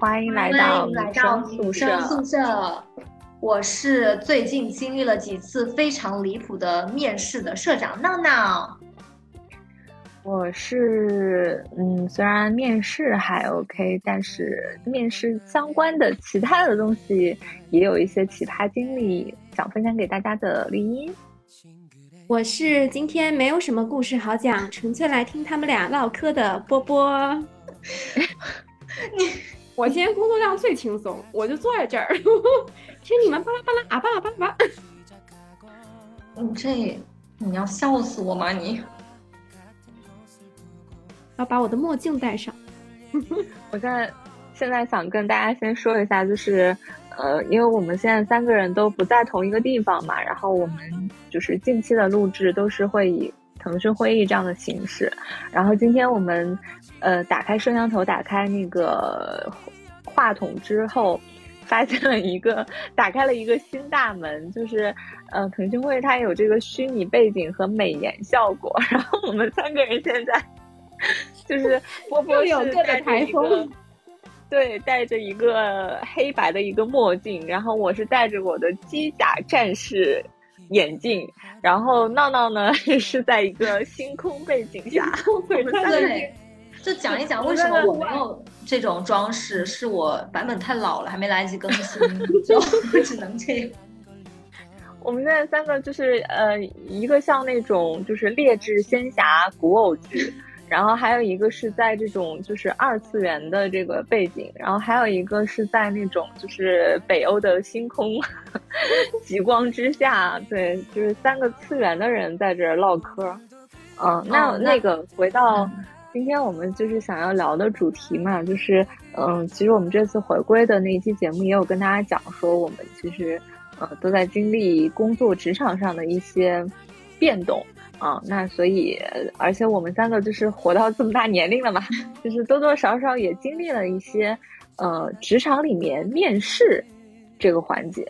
欢迎来到女生宿舍。宿舍，我是最近经历了几次非常离谱的面试的社长闹闹。我是嗯，虽然面试还 OK，但是面试相关的其他的东西也有一些奇葩经历想分享给大家的绿茵。我是今天没有什么故事好讲，纯粹来听他们俩唠嗑的波波。你，我今天工作量最轻松，我就坐在这儿 听你们巴拉巴拉啊巴拉巴拉巴。你这你要笑死我吗你？要把我的墨镜戴上。我现在现在想跟大家先说一下，就是呃，因为我们现在三个人都不在同一个地方嘛，然后我们就是近期的录制都是会以腾讯会议这样的形式。然后今天我们呃打开摄像头，打开那个话筒之后，发现了一个打开了一个新大门，就是呃腾讯会它有这个虚拟背景和美颜效果，然后我们三个人现在。就是波波有是带台风，对，戴着一个黑白的一个墨镜，然后我是戴着我的机甲战士眼镜，然后闹闹呢 是在一个星空背景下。对，就讲一讲为什么我没有这种装饰，是我版本太老了，还没来得及更新，就只能这样。我们现在三个就是呃，一个像那种就是劣质仙侠古偶剧。然后还有一个是在这种就是二次元的这个背景，然后还有一个是在那种就是北欧的星空 极光之下，对，就是三个次元的人在这唠嗑。嗯，那那个回到今天我们就是想要聊的主题嘛，就是嗯，其实我们这次回归的那一期节目也有跟大家讲说，我们其实呃都在经历工作职场上的一些变动。啊，那所以，而且我们三个就是活到这么大年龄了嘛，就是多多少少也经历了一些，呃，职场里面面试这个环节。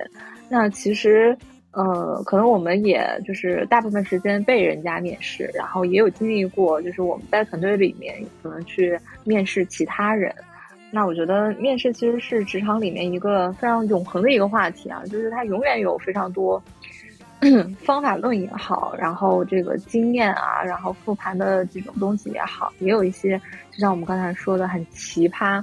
那其实，呃，可能我们也就是大部分时间被人家面试，然后也有经历过，就是我们在团队里面可能去面试其他人。那我觉得面试其实是职场里面一个非常永恒的一个话题啊，就是它永远有非常多。方法论也好，然后这个经验啊，然后复盘的这种东西也好，也有一些，就像我们刚才说的很奇葩，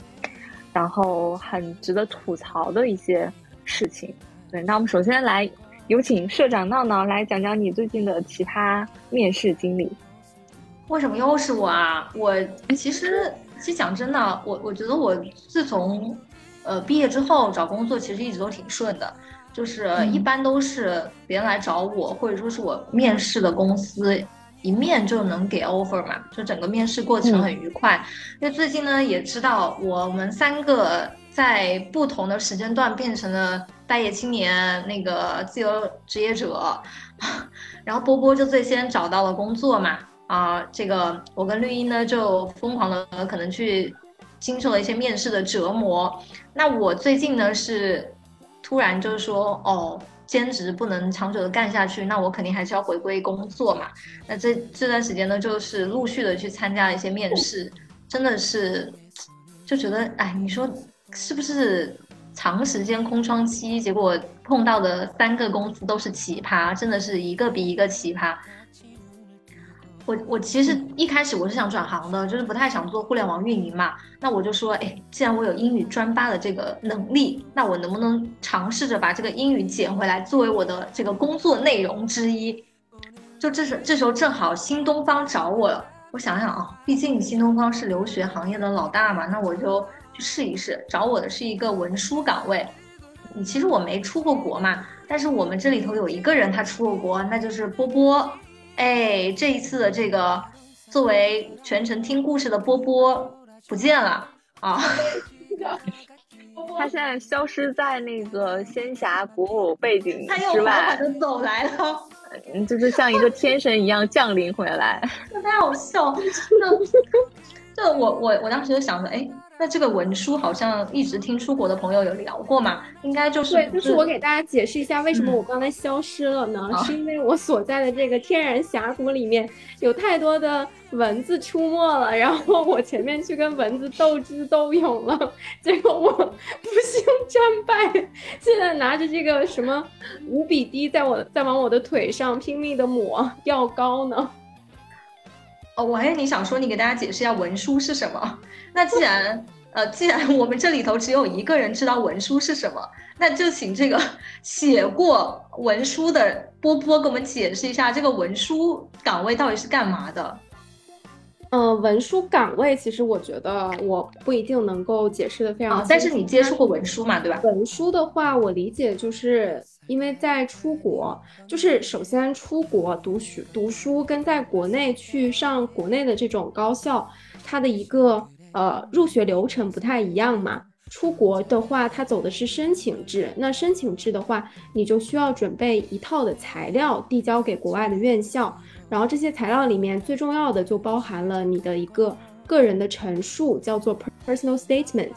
然后很值得吐槽的一些事情。对，那我们首先来有请社长闹闹来讲讲你最近的奇葩面试经历。为什么又是我啊？我其实，其实讲真的，我我觉得我自从呃毕业之后找工作，其实一直都挺顺的。就是一般都是别人来找我，或者说是我面试的公司一面就能给 offer 嘛，就整个面试过程很愉快。因为最近呢也知道我们三个在不同的时间段变成了待业青年，那个自由职业者，然后波波就最先找到了工作嘛，啊，这个我跟绿茵呢就疯狂的可能去经受了一些面试的折磨。那我最近呢是。突然就是说，哦，兼职不能长久的干下去，那我肯定还是要回归工作嘛。那这这段时间呢，就是陆续的去参加了一些面试，真的是就觉得，哎，你说是不是长时间空窗期？结果碰到的三个公司都是奇葩，真的是一个比一个奇葩。我我其实一开始我是想转行的，就是不太想做互联网运营嘛。那我就说，哎，既然我有英语专八的这个能力，那我能不能尝试着把这个英语捡回来，作为我的这个工作内容之一？就这时这时候正好新东方找我了。我想想啊，毕竟新东方是留学行业的老大嘛，那我就去试一试。找我的是一个文书岗位，其实我没出过国嘛，但是我们这里头有一个人他出过国，那就是波波。哎，这一次的这个作为全程听故事的波波不见了啊！他现在消失在那个仙侠古偶背景之外，他又缓缓的走来了，就是像一个天神一样降临回来。太好笑，真的，这我我我当时就想着，哎。那这个文书好像一直听出国的朋友有聊过嘛，应该就是对，就是我给大家解释一下为什么我刚才消失了呢？是因为我所在的这个天然峡谷里面有太多的蚊子出没了，然后我前面去跟蚊子斗智斗勇了，结果我不幸战败，现在拿着这个什么五比滴在我在往我的腿上拼命的抹药膏呢。哦，我还以为你想说你给大家解释一下文书是什么。那既然呃，既然我们这里头只有一个人知道文书是什么，那就请这个写过文书的波波给我们解释一下，这个文书岗位到底是干嘛的。嗯，文书岗位其实我觉得我不一定能够解释的非常。但是你接触过文书嘛，对吧？文书的话，我理解就是因为在出国，就是首先出国读书读书跟在国内去上国内的这种高校，它的一个呃入学流程不太一样嘛。出国的话，它走的是申请制，那申请制的话，你就需要准备一套的材料递交给国外的院校。然后这些材料里面最重要的就包含了你的一个个人的陈述，叫做 personal statement。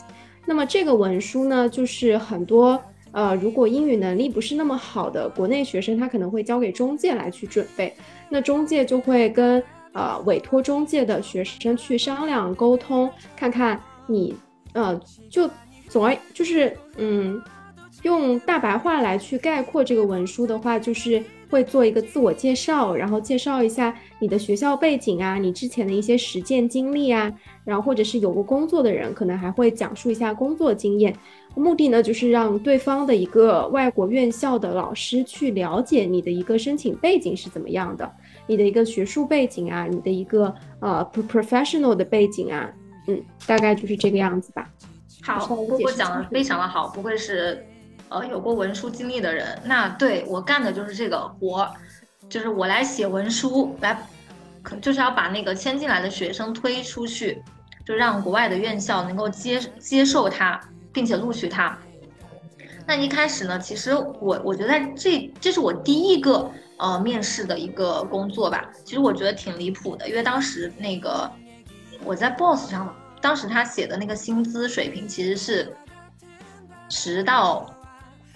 那么这个文书呢，就是很多呃，如果英语能力不是那么好的国内学生，他可能会交给中介来去准备。那中介就会跟呃委托中介的学生去商量沟通，看看你呃，就总而就是嗯，用大白话来去概括这个文书的话，就是。会做一个自我介绍，然后介绍一下你的学校背景啊，你之前的一些实践经历啊，然后或者是有过工作的人，可能还会讲述一下工作经验。目的呢，就是让对方的一个外国院校的老师去了解你的一个申请背景是怎么样的，你的一个学术背景啊，你的一个呃 professional 的背景啊，嗯，大概就是这个样子吧。好，波波讲的非常的好，不愧是。呃，有过文书经历的人，那对我干的就是这个活，就是我来写文书，来，可就是要把那个签进来的学生推出去，就让国外的院校能够接接受他，并且录取他。那一开始呢，其实我我觉得这这是我第一个呃面试的一个工作吧，其实我觉得挺离谱的，因为当时那个我在 Boss 上，当时他写的那个薪资水平其实是十到。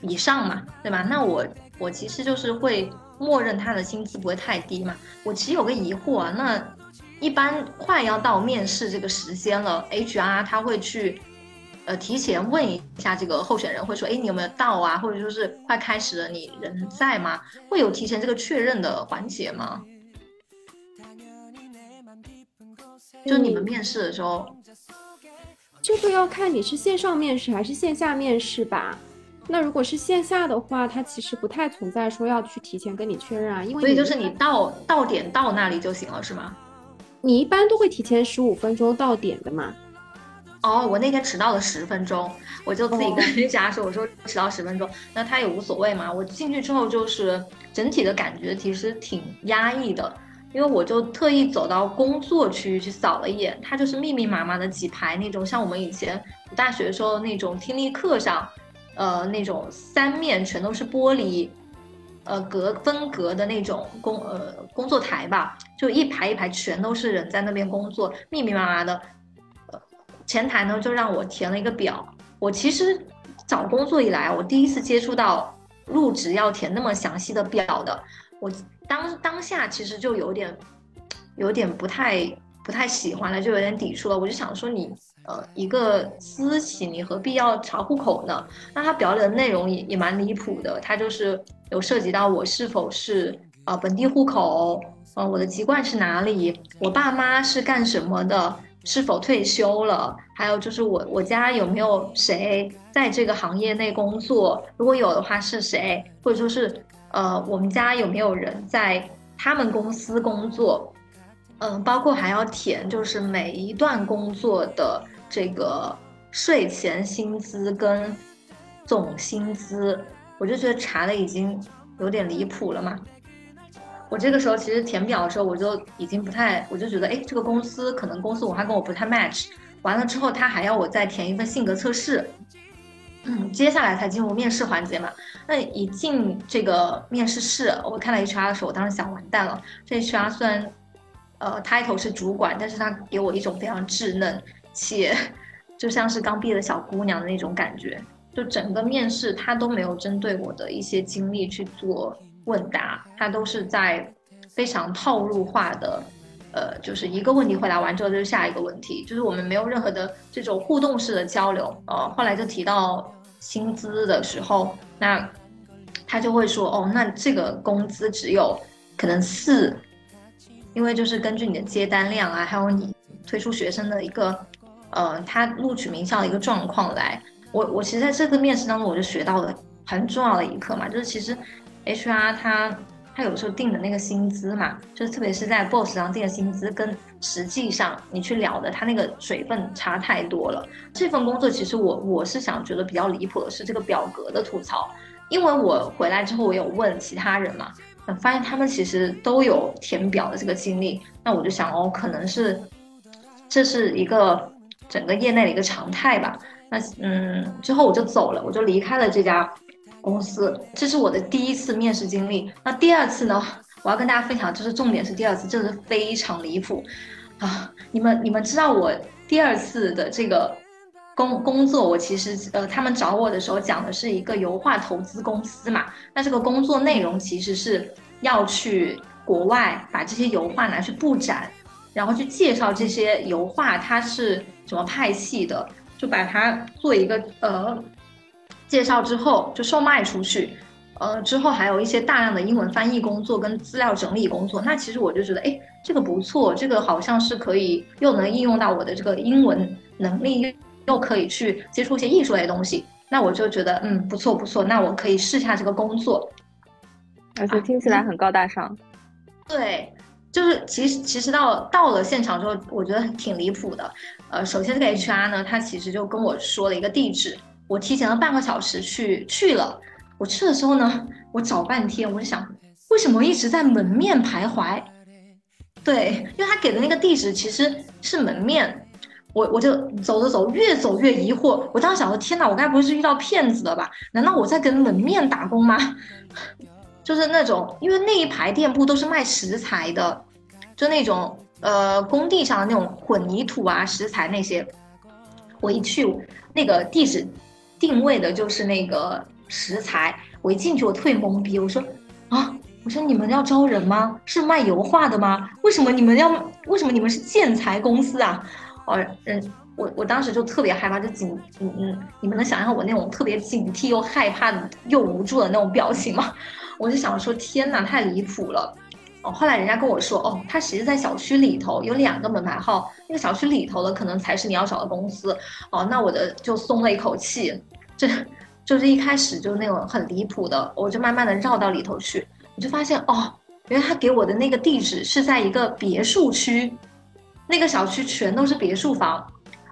以上嘛，对吧？那我我其实就是会默认他的薪资不会太低嘛。我其实有个疑惑啊，那一般快要到面试这个时间了，HR 他会去呃提前问一下这个候选人，会说，哎，你有没有到啊？或者说是快开始了，你人在吗？会有提前这个确认的环节吗？就你们面试的时候，这个要看你是线上面试还是线下面试吧。那如果是线下的话，它其实不太存在说要去提前跟你确认啊，因为所以就是你到到点到那里就行了，是吗？你一般都会提前十五分钟到点的嘛？哦，我那天迟到了十分钟，我就自己跟人家说，我说迟到十分钟，那他也无所谓嘛。我进去之后就是整体的感觉其实挺压抑的，因为我就特意走到工作区域去扫了一眼，它就是密密麻麻的几排那种，像我们以前读大学的时候那种听力课上。呃，那种三面全都是玻璃，呃，隔分隔的那种工呃工作台吧，就一排一排全都是人在那边工作，密密麻麻的。呃，前台呢就让我填了一个表。我其实找工作以来，我第一次接触到入职要填那么详细的表的。我当当下其实就有点有点不太不太喜欢了，就有点抵触了。我就想说你。呃，一个私企，你何必要查户口呢？那他表里的内容也也蛮离谱的，他就是有涉及到我是否是呃本地户口，呃我的籍贯是哪里，我爸妈是干什么的，是否退休了，还有就是我我家有没有谁在这个行业内工作，如果有的话是谁，或者说是呃我们家有没有人在他们公司工作，嗯，包括还要填就是每一段工作的。这个税前薪资跟总薪资，我就觉得查的已经有点离谱了嘛。我这个时候其实填表的时候，我就已经不太，我就觉得，哎，这个公司可能公司文化跟我不太 match。完了之后，他还要我再填一份性格测试，嗯，接下来才进入面试环节嘛。那一进这个面试室，我看到 HR 的时候，我当时想，完蛋了，这 HR 虽然。呃 title 是主管，但是他给我一种非常稚嫩且就像是刚毕业的小姑娘的那种感觉。就整个面试他都没有针对我的一些经历去做问答，他都是在非常套路化的。呃，就是一个问题回答完之后就是下一个问题，就是我们没有任何的这种互动式的交流。呃，后来就提到薪资的时候，那他就会说，哦，那这个工资只有可能四，因为就是根据你的接单量啊，还有你推出学生的一个，呃，他录取名校的一个状况来。我我其实在这个面试当中，我就学到了很重要的一课嘛，就是其实 HR 他。他有时候定的那个薪资嘛，就是特别是在 Boss 上定的薪资，跟实际上你去聊的，他那个水分差太多了。这份工作其实我我是想觉得比较离谱的是这个表格的吐槽，因为我回来之后我有问其他人嘛，发现他们其实都有填表的这个经历，那我就想哦，可能是这是一个整个业内的一个常态吧。那嗯，之后我就走了，我就离开了这家。公司，这是我的第一次面试经历。那第二次呢？我要跟大家分享，就是重点是第二次，真的是非常离谱啊！你们你们知道我第二次的这个工工作，我其实呃，他们找我的时候讲的是一个油画投资公司嘛。那这个工作内容其实是要去国外把这些油画拿去布展，然后去介绍这些油画它是什么派系的，就把它做一个呃。介绍之后就售卖出去，呃，之后还有一些大量的英文翻译工作跟资料整理工作。那其实我就觉得，哎，这个不错，这个好像是可以又能应用到我的这个英文能力，又可以去接触一些艺术类东西。那我就觉得，嗯，不错不错，那我可以试下这个工作。而且听起来很高大上。对，就是其实其实到到了现场之后，我觉得挺离谱的。呃，首先这个 HR 呢，他其实就跟我说了一个地址。我提前了半个小时去去了，我去的时候呢，我找半天，我就想，为什么一直在门面徘徊？对，因为他给的那个地址其实是门面，我我就走着走，越走越疑惑。我当时想说，天哪，我该不会是遇到骗子了吧？难道我在跟门面打工吗？就是那种，因为那一排店铺都是卖石材的，就那种呃工地上的那种混凝土啊石材那些，我一去那个地址。定位的就是那个食材，我一进去我特别懵逼，我说啊，我说你们要招人吗？是卖油画的吗？为什么你们要？为什么你们是建材公司啊？哦，嗯，我我当时就特别害怕，就警，嗯嗯，你们能想象我那种特别警惕又害怕又无助的那种表情吗？我就想说，天哪，太离谱了。哦，后来人家跟我说，哦，他其实在小区里头有两个门牌号，那个小区里头的可能才是你要找的公司。哦，那我的就松了一口气。这就是一开始就是那种很离谱的，我就慢慢的绕到里头去，我就发现哦，原来他给我的那个地址是在一个别墅区，那个小区全都是别墅房，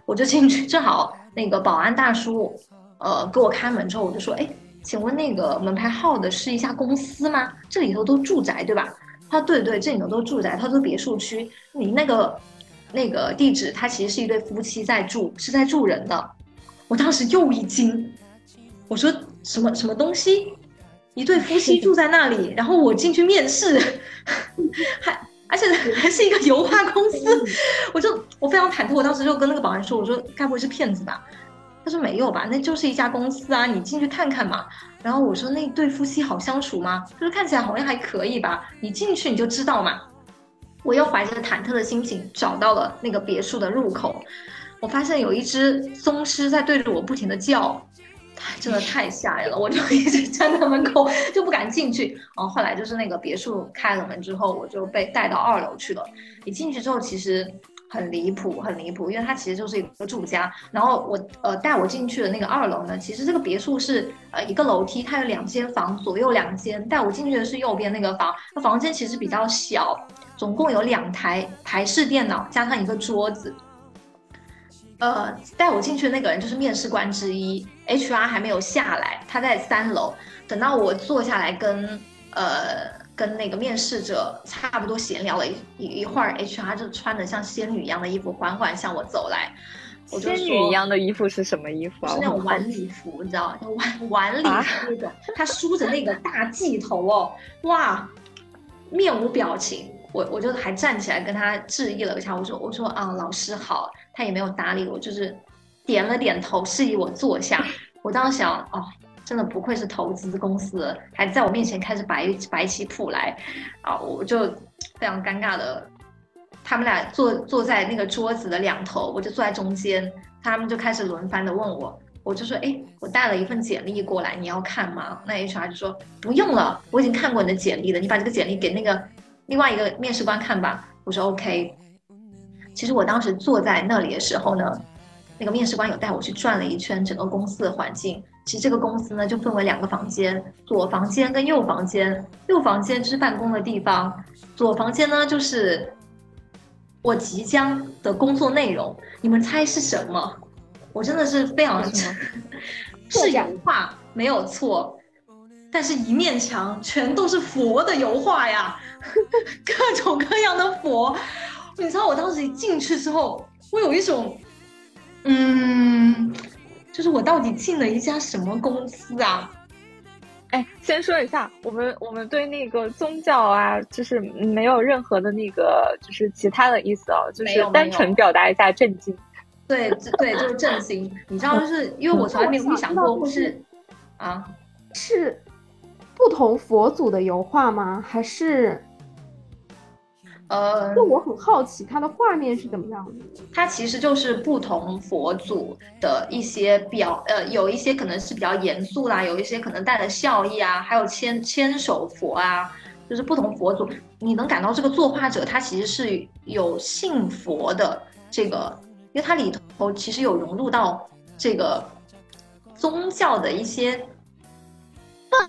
我就进去，正好那个保安大叔，呃，给我开门之后，我就说，哎，请问那个门牌号的是一家公司吗？这里头都住宅对吧？他说对对，这里头都住宅，他说别墅区，你那个那个地址，他其实是一对夫妻在住，是在住人的。我当时又一惊，我说什么什么东西？一对夫妻住在那里，然后我进去面试，还而且还是一个油画公司，我就我非常忐忑。我当时就跟那个保安说：“我说该不会是骗子吧？”他说：“没有吧，那就是一家公司啊，你进去看看嘛。”然后我说：“那对夫妻好相处吗？他说看起来好像还可以吧？你进去你就知道嘛。”我又怀着忐忑的心情找到了那个别墅的入口。我发现有一只松狮在对着我不停的叫，真的太吓人了，我就一直站在门口就不敢进去。然后后来就是那个别墅开了门之后，我就被带到二楼去了。一进去之后，其实很离谱，很离谱，因为它其实就是一个住家。然后我呃带我进去的那个二楼呢，其实这个别墅是呃一个楼梯，它有两间房，左右两间。带我进去的是右边那个房，那房间其实比较小，总共有两台台式电脑加上一个桌子。呃，带我进去的那个人就是面试官之一，HR 还没有下来，他在三楼。等到我坐下来跟呃跟那个面试者差不多闲聊了一一一会儿，HR 就穿着像仙女一样的衣服缓缓向我走来。仙女一样的衣服是什么衣服啊？是那种晚礼服，你知道晚晚礼服那种。他梳着那个大髻头哦，哇，面无表情。我我就还站起来跟他致意了一下，我说我说啊老师好，他也没有搭理我，就是点了点头示意我坐下。我当时想哦，真的不愧是投资公司，还在我面前开始摆摆起谱来，啊，我就非常尴尬的，他们俩坐坐在那个桌子的两头，我就坐在中间，他们就开始轮番的问我。我就说，哎，我带了一份简历过来，你要看吗？那 HR 就说不用了，我已经看过你的简历了，你把这个简历给那个另外一个面试官看吧。我说 OK。其实我当时坐在那里的时候呢，那个面试官有带我去转了一圈整个公司的环境。其实这个公司呢就分为两个房间，左房间跟右房间。右房间就是办公的地方，左房间呢就是我即将的工作内容。你们猜是什么？我真的是非常是 油画没有错，但是一面墙全都是佛的油画呀，各种各样的佛。你知道我当时一进去之后，我有一种，嗯，就是我到底进了一家什么公司啊？哎，先说一下，我们我们对那个宗教啊，就是没有任何的那个，就是其他的意思哦，就是单纯表达一下震惊。对，对，就是震惊。你知道，就是因为我从来没有想过，或是啊，是不同佛祖的油画吗？还是呃，就我很好奇，它的画面是怎么样的？它其实就是不同佛祖的一些表，呃，有一些可能是比较严肃啦，有一些可能带着笑意啊，还有牵牵手佛啊，就是不同佛祖，你能感到这个作画者他其实是有信佛的这个。因为它里头其实有融入到这个宗教的一些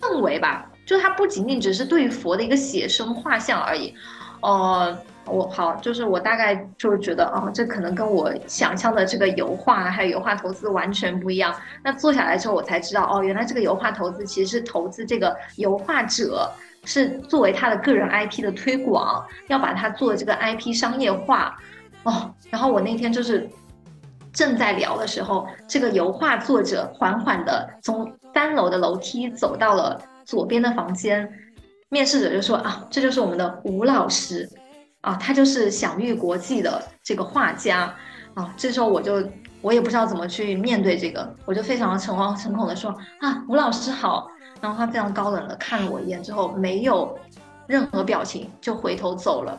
氛围吧，就它不仅仅只是对佛的一个写生画像而已。呃，我好，就是我大概就是觉得，哦，这可能跟我想象的这个油画还有油画投资完全不一样。那做下来之后，我才知道，哦，原来这个油画投资其实是投资这个油画者，是作为他的个人 IP 的推广，要把它做这个 IP 商业化。哦，然后我那天就是正在聊的时候，这个油画作者缓缓的从三楼的楼梯走到了左边的房间，面试者就说啊，这就是我们的吴老师，啊，他就是享誉国际的这个画家，啊，这时候我就我也不知道怎么去面对这个，我就非常诚惶诚恐的说啊，吴老师好，然后他非常高冷的看了我一眼之后，没有任何表情就回头走了。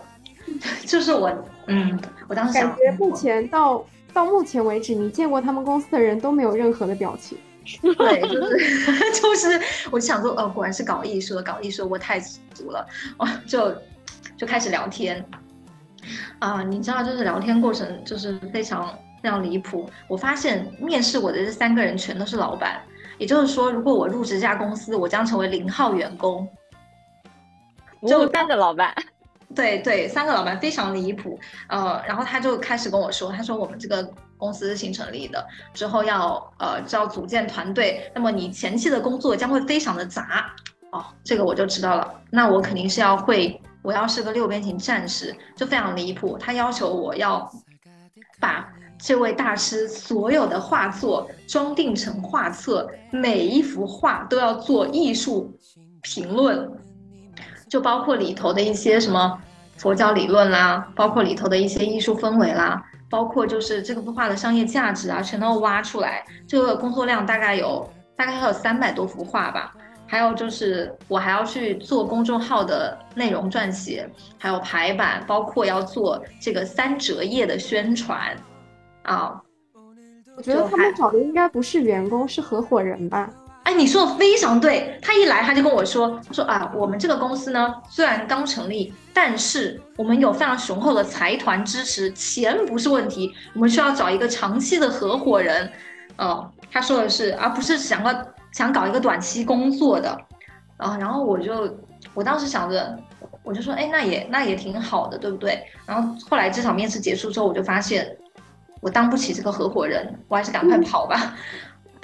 就是我，嗯，我当时感觉目前到到目前为止，你见过他们公司的人都没有任何的表情。对，就 是就是，我就想说，哦，果然是搞艺术的，搞艺术我太足了，哦，就就开始聊天。啊，你知道，就是聊天过程就是非常非常离谱。我发现面试我的这三个人全都是老板，也就是说，如果我入职这家公司，我将成为零号员工。就三个老板。对对，三个老板非常离谱，呃，然后他就开始跟我说，他说我们这个公司新成立的，之后要呃就要组建团队，那么你前期的工作将会非常的杂，哦，这个我就知道了，那我肯定是要会，我要是个六边形战士，就非常离谱，他要求我要把这位大师所有的画作装订成画册，每一幅画都要做艺术评论。就包括里头的一些什么佛教理论啦，包括里头的一些艺术氛围啦，包括就是这幅画的商业价值啊，全都挖出来。这个工作量大概有大概还有三百多幅画吧。还有就是我还要去做公众号的内容撰写，还有排版，包括要做这个三折页的宣传啊。我觉得他们找的应该不是员工，是合伙人吧。哎，你说的非常对。他一来他就跟我说，他说啊，我们这个公司呢虽然刚成立，但是我们有非常雄厚的财团支持，钱不是问题。我们需要找一个长期的合伙人。哦，他说的是，而不是想要想搞一个短期工作的。啊，然后我就我当时想着，我就说，哎，那也那也挺好的，对不对？然后后来这场面试结束之后，我就发现我当不起这个合伙人，我还是赶快跑吧。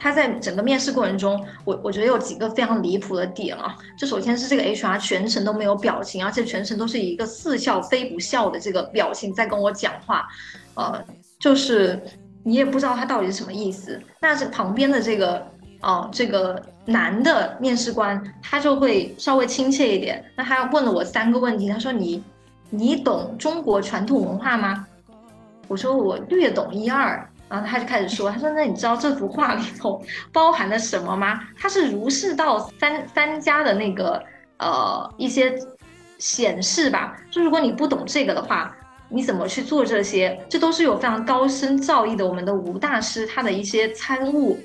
他在整个面试过程中，我我觉得有几个非常离谱的点啊。就首先是这个 HR 全程都没有表情，而且全程都是一个似笑非不笑的这个表情在跟我讲话，呃，就是你也不知道他到底是什么意思。那这旁边的这个哦，这个男的面试官，他就会稍微亲切一点。那他问了我三个问题，他说你你懂中国传统文化吗？我说我略懂一二。然后他就开始说，他说那你知道这幅画里头包含了什么吗？它是儒释道三三家的那个呃一些显示吧。就如果你不懂这个的话，你怎么去做这些？这都是有非常高深造诣的我们的吴大师他的一些参悟。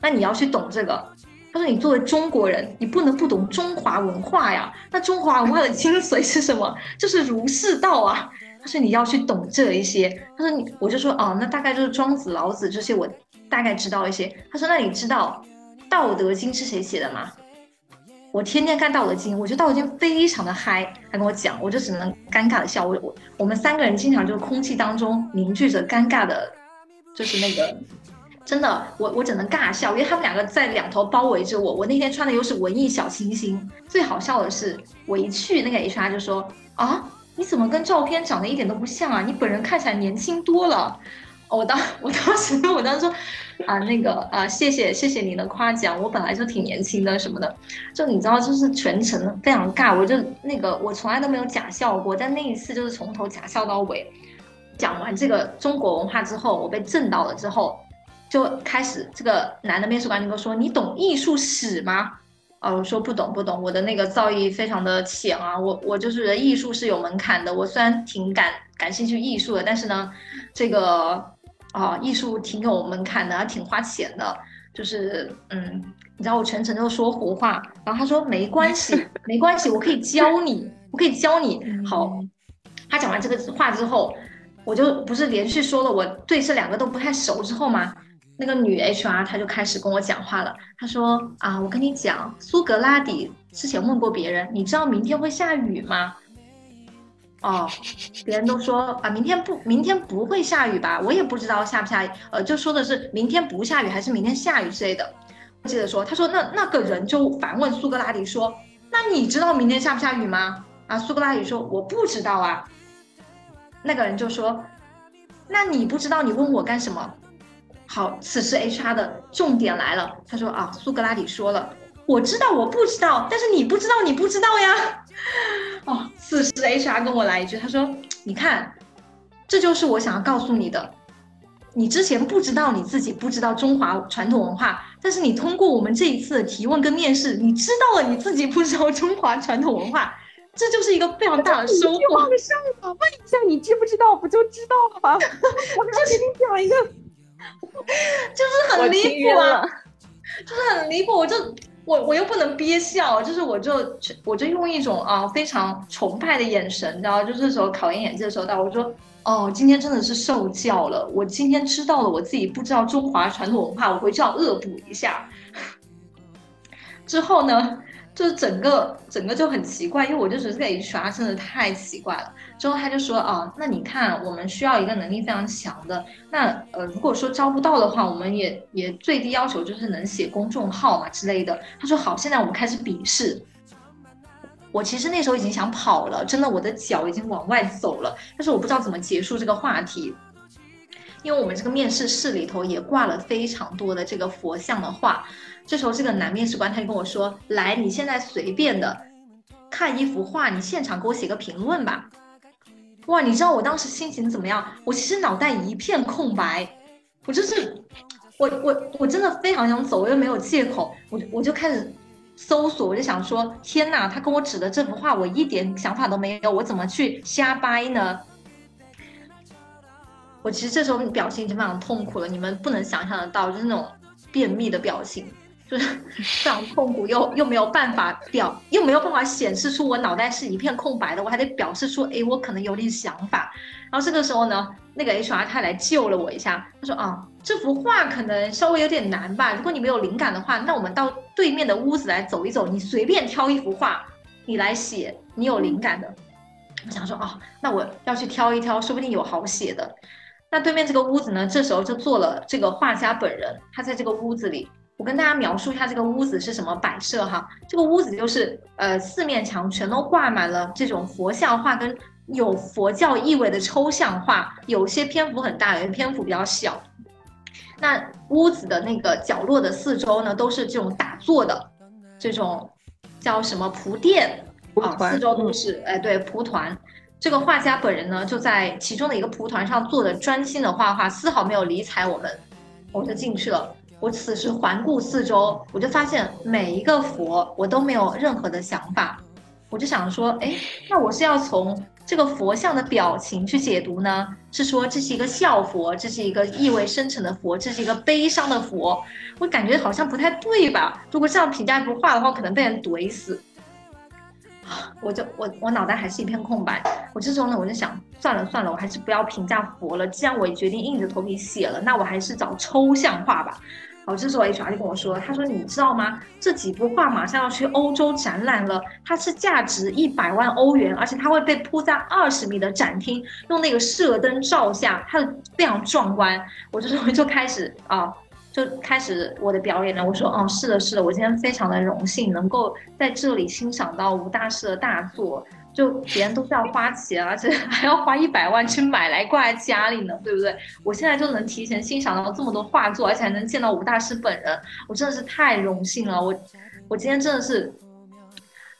那你要去懂这个。他说你作为中国人，你不能不懂中华文化呀。那中华文化的精髓是什么？就是儒释道啊。他说你要去懂这一些。他说你，我就说哦，那大概就是庄子、老子这些，我大概知道一些。他说那你知道《道德经》是谁写的吗？我天天看《道德经》，我觉得《道德经》非常的嗨。他跟我讲，我就只能尴尬的笑。我我我们三个人经常就是空气当中凝聚着尴尬的，就是那个真的，我我只能尬笑，因为他们两个在两头包围着我。我那天穿的又是文艺小清新。最好笑的是，我一去那个 HR 就说啊。你怎么跟照片长得一点都不像啊？你本人看起来年轻多了。我当 我当时我当时说啊，那个啊，谢谢谢谢你的夸奖，我本来就挺年轻的什么的。就你知道，就是全程非常尬。我就那个我从来都没有假笑过，但那一次就是从头假笑到尾。讲完这个中国文化之后，我被震到了之后，就开始这个男的面试官就跟我说：“你懂艺术史吗？”啊，我说不懂不懂，我的那个造诣非常的浅啊，我我就是艺术是有门槛的，我虽然挺感感兴趣艺术的，但是呢，这个啊艺术挺有门槛的，还挺花钱的，就是嗯，你知道我全程都说胡话，然后他说没关系 没关系，我可以教你，我可以教你。好，他讲完这个话之后，我就不是连续说了我对这两个都不太熟之后吗？那个女 HR 她就开始跟我讲话了，她说啊，我跟你讲，苏格拉底之前问过别人，你知道明天会下雨吗？哦，别人都说啊，明天不，明天不会下雨吧？我也不知道下不下雨，呃，就说的是明天不下雨还是明天下雨之类的。接着说，他说那那个人就反问苏格拉底说，那你知道明天下不下雨吗？啊，苏格拉底说我不知道啊。那个人就说，那你不知道，你问我干什么？好，此时 HR 的重点来了。他说啊，苏格拉底说了，我知道我不知道，但是你不知道你不知道呀。哦，此时 HR 跟我来一句，他说，你看，这就是我想要告诉你的，你之前不知道你自己不知道中华传统文化，但是你通过我们这一次的提问跟面试，你知道了你自己不知道中华传统文化，这就是一个非常大的收获。往上问一下，你知不知道，不就知道了吗？我给你讲一个。就是很离谱啊，就是很离谱，我就我我又不能憋笑，就是我就我就用一种啊非常崇拜的眼神，你知道，就这时候考验演技的时候，到我说哦，今天真的是受教了，我今天知道了我自己不知道中华传统文化，我回去要恶补一下。之后呢？就是整个整个就很奇怪，因为我就觉得这个 HR 真的太奇怪了。之后他就说啊，那你看我们需要一个能力非常强的，那呃如果说招不到的话，我们也也最低要求就是能写公众号嘛之类的。他说好，现在我们开始笔试。我其实那时候已经想跑了，真的我的脚已经往外走了，但是我不知道怎么结束这个话题，因为我们这个面试室里头也挂了非常多的这个佛像的画。这时候，这个男面试官他就跟我说：“来，你现在随便的看一幅画，你现场给我写个评论吧。”哇，你知道我当时心情怎么样？我其实脑袋一片空白，我就是我我我真的非常想走，我又没有借口，我我就开始搜索，我就想说：天哪，他跟我指的这幅画，我一点想法都没有，我怎么去瞎掰呢？我其实这时候表情已经非常痛苦了，你们不能想象得到，就是那种便秘的表情。就是非常痛苦，又又没有办法表，又没有办法显示出我脑袋是一片空白的，我还得表示出，哎，我可能有点想法。然后这个时候呢，那个 HR 他来救了我一下，他说啊，这幅画可能稍微有点难吧，如果你没有灵感的话，那我们到对面的屋子来走一走，你随便挑一幅画，你来写，你有灵感的。我想说啊，那我要去挑一挑，说不定有好写的。那对面这个屋子呢，这时候就坐了这个画家本人，他在这个屋子里。我跟大家描述一下这个屋子是什么摆设哈，这个屋子就是呃四面墙全都挂满了这种佛像画跟有佛教意味的抽象画，有些篇幅很大，有些篇幅比较小。那屋子的那个角落的四周呢，都是这种打坐的这种叫什么蒲垫啊，四周都是哎对蒲团。这个画家本人呢，就在其中的一个蒲团上坐着，专心的画画，丝毫没有理睬我们。我就进去了。我此时环顾四周，我就发现每一个佛我都没有任何的想法。我就想说，哎，那我是要从这个佛像的表情去解读呢？是说这是一个笑佛，这是一个意味深沉的佛，这是一个悲伤的佛？我感觉好像不太对吧？如果这样评价一幅画的话，可能被人怼死。我就我我脑袋还是一片空白，我这时候呢我就想算了算了，我还是不要评价佛了。既然我决定硬着头皮写了，那我还是找抽象画吧。我，这时候 HR 就跟我说，他说你知道吗？这几幅画马上要去欧洲展览了，它是价值一百万欧元，而且它会被铺在二十米的展厅，用那个射灯照下，它的非常壮观。我这时候就开始啊。就开始我的表演了。我说，哦，是的，是的，我今天非常的荣幸能够在这里欣赏到吴大师的大作。就别人都是要花钱，而且还要花一百万去买来挂在家里呢，对不对？我现在就能提前欣赏到这么多画作，而且还能见到吴大师本人，我真的是太荣幸了。我，我今天真的是，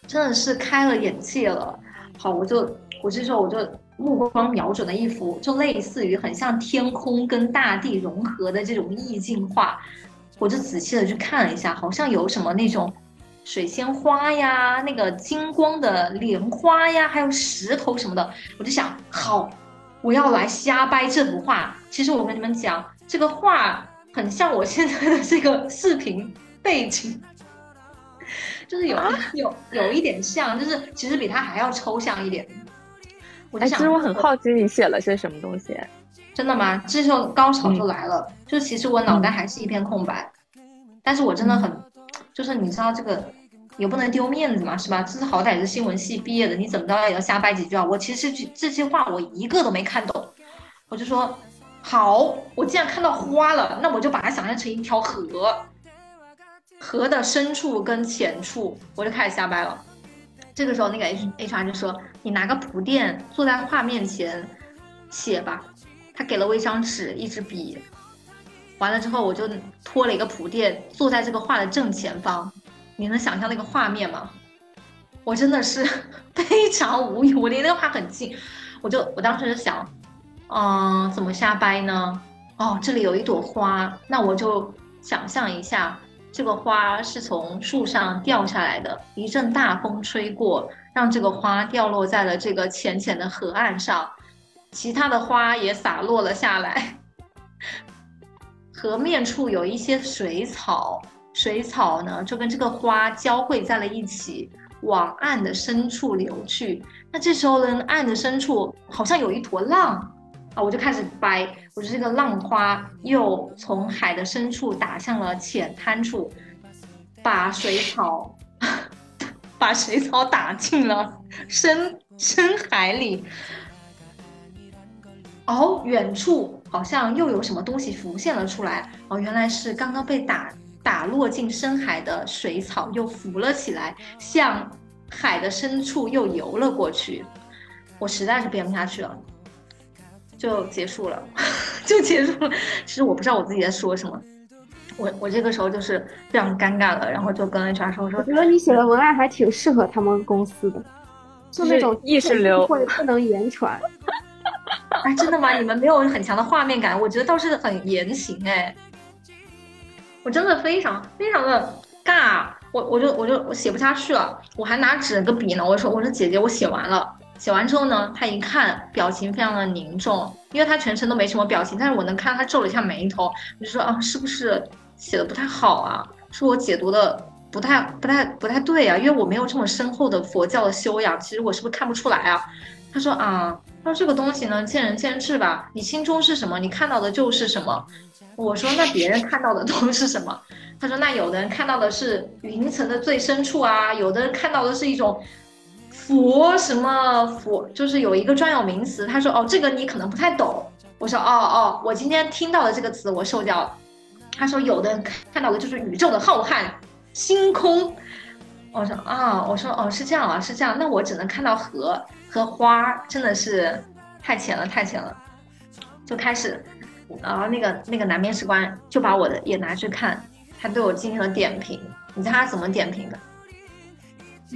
真的是开了眼界了。好，我就，我这时候我就。目光瞄准了一幅，就类似于很像天空跟大地融合的这种意境画，我就仔细的去看了一下，好像有什么那种水仙花呀，那个金光的莲花呀，还有石头什么的，我就想，好，我要来瞎掰这幅画。其实我跟你们讲，这个画很像我现在的这个视频背景，就是有有有一点像，就是其实比它还要抽象一点。我就想，其实我很好奇你写了些什么东西，真的吗？这时候高潮就来了，就其实我脑袋还是一片空白，但是我真的很，就是你知道这个也不能丢面子嘛，是吧？这是好歹是新闻系毕业的，你怎么着也要瞎掰几句啊？我其实这这些话我一个都没看懂，我就说好，我既然看到花了，那我就把它想象成一条河，河的深处跟浅处，我就开始瞎掰了。这个时候，那个 H H R 就说：“你拿个蒲垫，坐在画面前写吧。”他给了我一张纸，一支笔。完了之后，我就拖了一个铺垫，坐在这个画的正前方。你能想象那个画面吗？我真的是 非常无语，我离那个画很近。我就我当时就想，嗯，怎么瞎掰呢？哦，这里有一朵花，那我就想象一下。这个花是从树上掉下来的，一阵大风吹过，让这个花掉落在了这个浅浅的河岸上，其他的花也洒落了下来。河面处有一些水草，水草呢就跟这个花交汇在了一起，往岸的深处流去。那这时候呢，岸的深处好像有一坨浪。啊，我就开始掰，我说这个浪花又从海的深处打向了浅滩处，把水草，把水草打进了深深海里。哦，远处好像又有什么东西浮现了出来。哦，原来是刚刚被打打落进深海的水草又浮了起来，向海的深处又游了过去。我实在是编不下去了。就结束了，就结束了。其实我不知道我自己在说什么，我我这个时候就是非常尴尬了，然后就跟 HR 说：“我说，我觉得你写的文案还挺适合他们公司的，就那种意识流，或者不能言传。哎，真的吗？你们没有很强的画面感？我觉得倒是很言行哎。我真的非常非常的尬，我我就我就我写不下去了，我还拿纸跟笔呢。我说我说姐姐，我写完了。”写完之后呢，他一看表情非常的凝重，因为他全程都没什么表情，但是我能看到他皱了一下眉头，我就说啊，是不是写的不太好啊？是我解读的不太不太不太对啊？因为我没有这么深厚的佛教的修养，其实我是不是看不出来啊？他说啊，他说这个东西呢，见仁见智吧，你心中是什么，你看到的就是什么。我说那别人看到的都是什么？他说那有的人看到的是云层的最深处啊，有的人看到的是一种。佛什么佛，就是有一个专有名词。他说：“哦，这个你可能不太懂。”我说：“哦哦，我今天听到的这个词我受掉了。”他说：“有的看到的就是宇宙的浩瀚，星空。”我说：“啊，我说哦，是这样啊，是这样。那我只能看到河和花，真的是太浅了，太浅了。”就开始，然后那个那个男面试官就把我的也拿去看，他对我进行了点评。你猜他怎么点评的？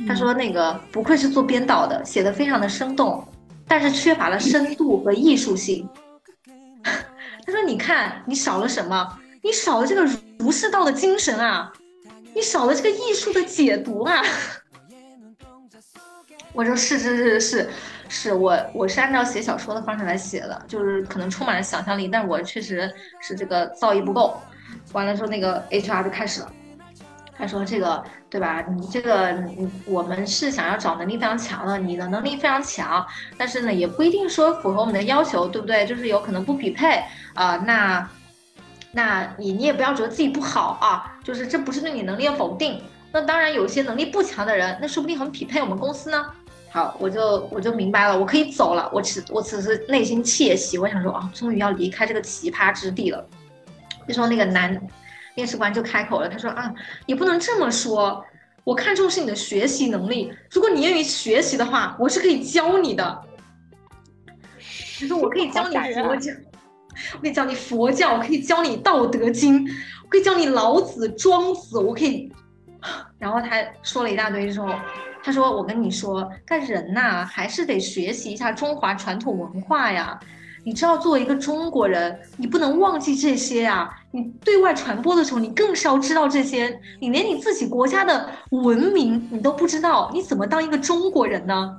他说：“那个不愧是做编导的，写的非常的生动。但是缺乏了深度和艺术性。他说：“你看，你少了什么？你少了这个儒释道的精神啊，你少了这个艺术的解读啊。”我说：“是是是是是，我我是按照写小说的方式来写的，就是可能充满了想象力，但我确实是这个造诣不够。”完了之后，那个 HR 就开始了。他说：“这个对吧？你这个，你我们是想要找能力非常强的，你的能力非常强，但是呢，也不一定说符合我们的要求，对不对？就是有可能不匹配啊。那，那你你也不要觉得自己不好啊，就是这不是对你能力的否定。那当然，有些能力不强的人，那说不定很匹配我们公司呢。好，我就我就明白了，我可以走了。我此我此时内心窃喜，我想说啊，终于要离开这个奇葩之地了。这时候那个男。”面试官就开口了，他说啊，也不能这么说，我看重是你的学习能力，如果你愿意学习的话，我是可以教你的。他说我可以教你佛教，我可以教你佛教，我可以教你道德经，我可以教你老子、庄子，我可以。然后他说了一大堆之后，他说我跟你说，干人呐，还是得学习一下中华传统文化呀。你知道，作为一个中国人，你不能忘记这些呀。你对外传播的时候，你更是要知道这些。你连你自己国家的文明你都不知道，你怎么当一个中国人呢？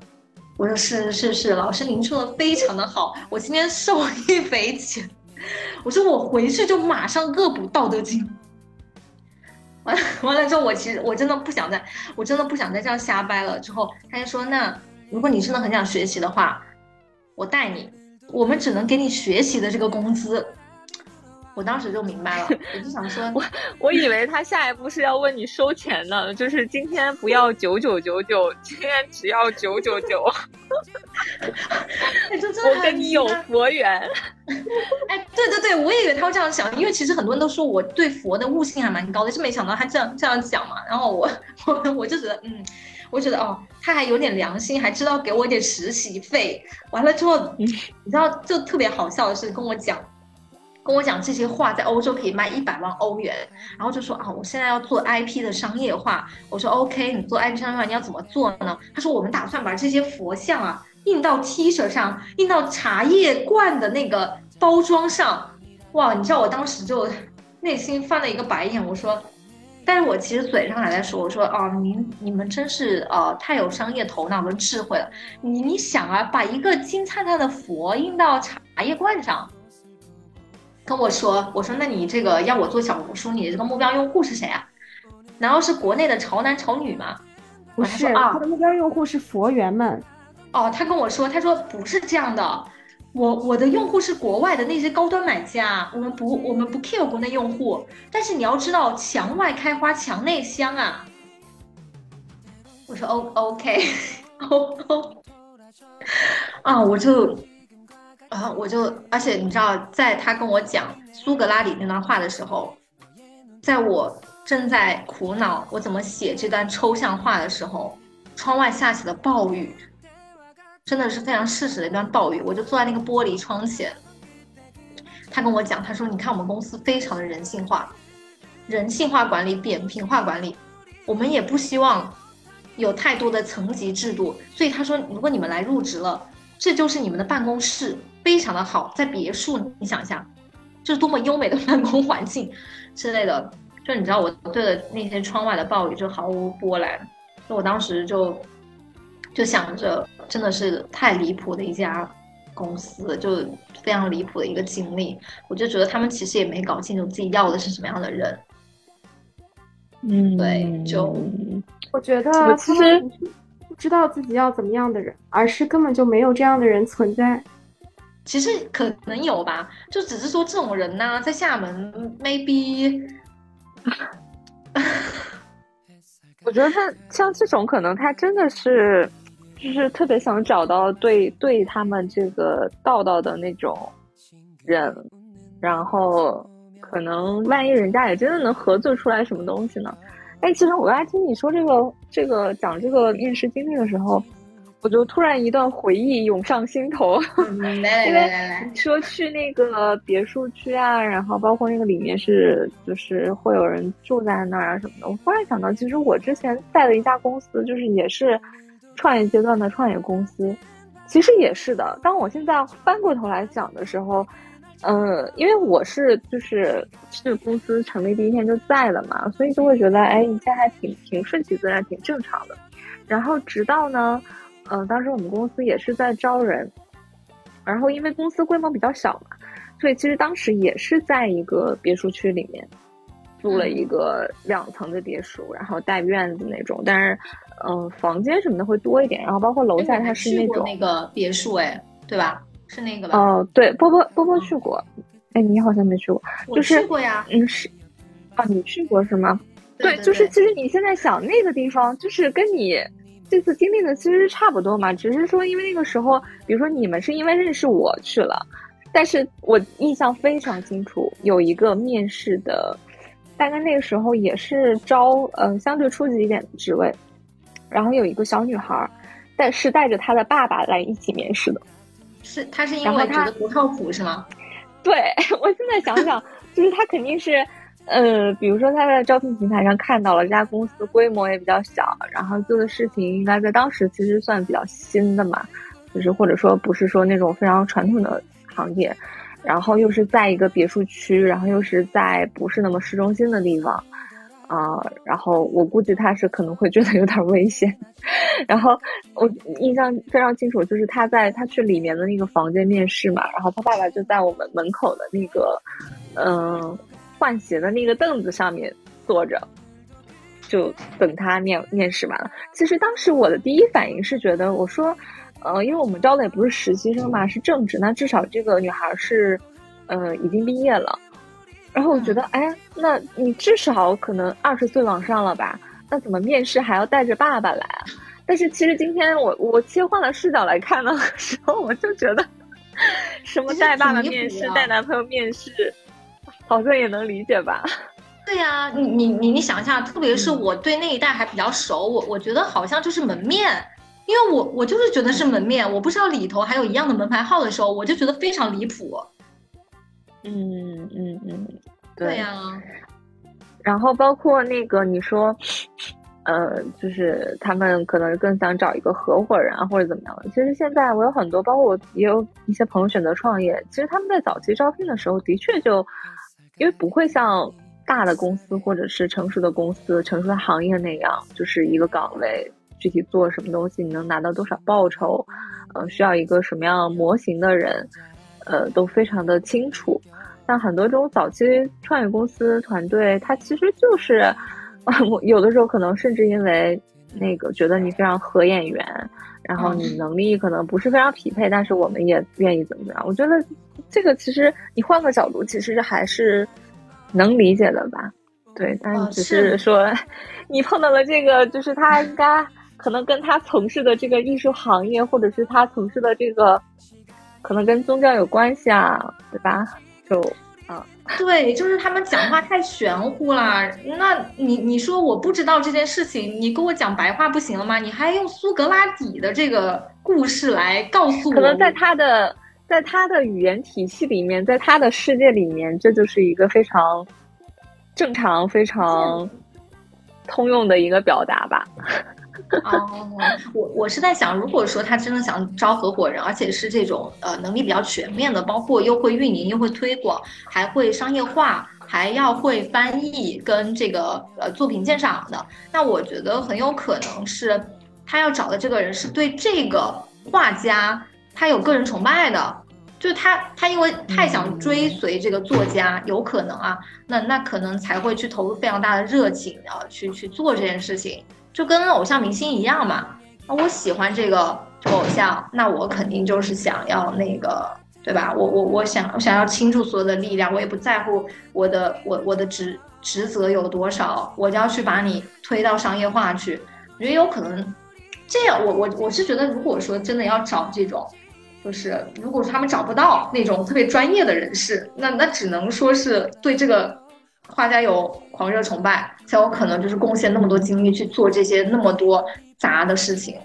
我说是是是，老师您说的非常的好，我今天受益匪浅。我说我回去就马上恶补《道德经》。完 完了之后，我其实我真的不想再，我真的不想再这样瞎掰了。之后他就说，那如果你真的很想学习的话，我带你。我们只能给你学习的这个工资，我当时就明白了，我就想说，我我以为他下一步是要问你收钱呢，就是今天不要九九九九，今天只要九九九。我跟你有佛缘。哎，对对对，我也以为他会这样想，因为其实很多人都说我对佛的悟性还蛮高的，是没想到他这样这样讲嘛。然后我我我就觉得，嗯。我觉得哦，他还有点良心，还知道给我点实习费。完了之后，你知道，就特别好笑的是，跟我讲，跟我讲这些画在欧洲可以卖一百万欧元，然后就说啊，我现在要做 IP 的商业化。我说 OK，你做 IP 商业化，你要怎么做呢？他说我们打算把这些佛像啊印到 T 恤上，印到茶叶罐的那个包装上。哇，你知道我当时就内心翻了一个白眼，我说。但是我其实嘴上还在说，我说哦，您你们真是呃太有商业头脑跟智慧了。你你想啊，把一个金灿灿的佛印到茶叶罐上，跟我说，我说那你这个要我做小红书，你这个目标用户是谁啊？难道是国内的潮男潮女吗？不是，他的目标用户是佛缘们。哦，他跟我说，他说不是这样的。我我的用户是国外的那些高端买家，我们不我们不 kill 国内用户，但是你要知道墙外开花墙内香啊。我说 O OK 哦哦 啊，我就然后我就，而且你知道，在他跟我讲苏格拉底那段话的时候，在我正在苦恼我怎么写这段抽象话的时候，窗外下起了暴雨。真的是非常事实的一段暴雨，我就坐在那个玻璃窗前。他跟我讲，他说：“你看我们公司非常的人性化，人性化管理、扁平化管理，我们也不希望有太多的层级制度。所以他说，如果你们来入职了，这就是你们的办公室，非常的好，在别墅，你想一下，这是多么优美的办公环境之类的。就你知道，我对着那些窗外的暴雨就毫无波澜。就我当时就就想着。”真的是太离谱的一家公司，就非常离谱的一个经历。我就觉得他们其实也没搞清楚自己要的是什么样的人。嗯，对，就我觉得其实不知道自己要怎么样的人，而是根本就没有这样的人存在。其实可能有吧，就只是说这种人呢，在厦门 maybe。我觉得他像这种，可能他真的是。就是特别想找到对对他们这个道道的那种人，然后可能万一人家也真的能合作出来什么东西呢？哎，其实我刚才听你说这个这个讲这个面试经历的时候，我就突然一段回忆涌上心头，因为你说去那个别墅区啊，然后包括那个里面是就是会有人住在那儿啊什么的，我忽然想到，其实我之前在的一家公司就是也是。创业阶段的创业公司，其实也是的。当我现在翻过头来想的时候，嗯，因为我是就是是公司成立第一天就在的嘛，所以就会觉得哎，一切还挺挺顺其自然，挺正常的。然后直到呢，嗯，当时我们公司也是在招人，然后因为公司规模比较小嘛，所以其实当时也是在一个别墅区里面。租了一个两层的别墅，然后带院子那种，但是，嗯，房间什么的会多一点。然后包括楼下它是那种那个别墅，哎，对吧？是那个吧？哦，对，波波波波去过。哎，你好像没去过，就是去过呀。嗯，是。啊，你去过是吗？对，就是其实你现在想那个地方，就是跟你这次经历的其实差不多嘛，只是说因为那个时候，比如说你们是因为认识我去了，但是我印象非常清楚，有一个面试的。大概那个时候也是招，呃，相对初级一点的职位，然后有一个小女孩，但是带着她的爸爸来一起面试的，是她是因为觉得不靠谱是吗？对 我现在想想，就是她肯定是，呃，比如说他在招聘平台上看到了这家公司规模也比较小，然后做的事情应该在当时其实算比较新的嘛，就是或者说不是说那种非常传统的行业。然后又是在一个别墅区，然后又是在不是那么市中心的地方，啊，然后我估计他是可能会觉得有点危险。然后我印象非常清楚，就是他在他去里面的那个房间面试嘛，然后他爸爸就在我们门口的那个嗯换鞋的那个凳子上面坐着，就等他面面试完了。其实当时我的第一反应是觉得，我说。呃，因为我们招的也不是实习生嘛，是正职，那至少这个女孩是，呃，已经毕业了。然后我觉得，哎，那你至少可能二十岁往上了吧？那怎么面试还要带着爸爸来啊？但是其实今天我我切换了视角来看的时候，我就觉得，什么带爸爸面试、带男朋友面试，好像也能理解吧？对呀，你你你你想一下，特别是我对那一代还比较熟，我我觉得好像就是门面。因为我我就是觉得是门面，我不知道里头还有一样的门牌号的时候，我就觉得非常离谱。嗯嗯嗯，对呀。然后包括那个你说，呃，就是他们可能更想找一个合伙人啊或者怎么样的。其实现在我有很多，包括我也有一些朋友选择创业。其实他们在早期招聘的时候，的确就因为不会像大的公司或者是成熟的公司、成熟的行业那样，就是一个岗位。具体做什么东西，你能拿到多少报酬？呃，需要一个什么样模型的人？呃，都非常的清楚。像很多这种早期创业公司团队，它其实就是，我有的时候可能甚至因为那个觉得你非常合眼缘，然后你能力可能不是非常匹配，但是我们也愿意怎么样？我觉得这个其实你换个角度，其实还是能理解的吧？对，但只是说你碰到了这个，就是他应该。可能跟他从事的这个艺术行业，或者是他从事的这个，可能跟宗教有关系啊，对吧？就啊，对，就是他们讲话太玄乎了。那你你说我不知道这件事情，你跟我讲白话不行了吗？你还用苏格拉底的这个故事来告诉我？可能在他的在他的语言体系里面，在他的世界里面，这就是一个非常正常、非常通用的一个表达吧。哦，我我是在想，如果说他真的想招合伙人，而且是这种呃能力比较全面的，包括又会运营又会推广，还会商业化，还要会翻译跟这个呃作品鉴赏的，那我觉得很有可能是他要找的这个人是对这个画家他有个人崇拜的，就是他他因为太想追随这个作家，有可能啊，那那可能才会去投入非常大的热情啊，去去做这件事情。就跟偶像明星一样嘛，那，我喜欢这个偶像，那我肯定就是想要那个，对吧？我我我想我想要倾注所有的力量，我也不在乎我的我我的职职责有多少，我就要去把你推到商业化去。我觉得有可能这样，我我我是觉得，如果说真的要找这种，就是如果他们找不到那种特别专业的人士，那那只能说是对这个。画家有狂热崇拜，才有可能就是贡献那么多精力去做这些那么多杂的事情。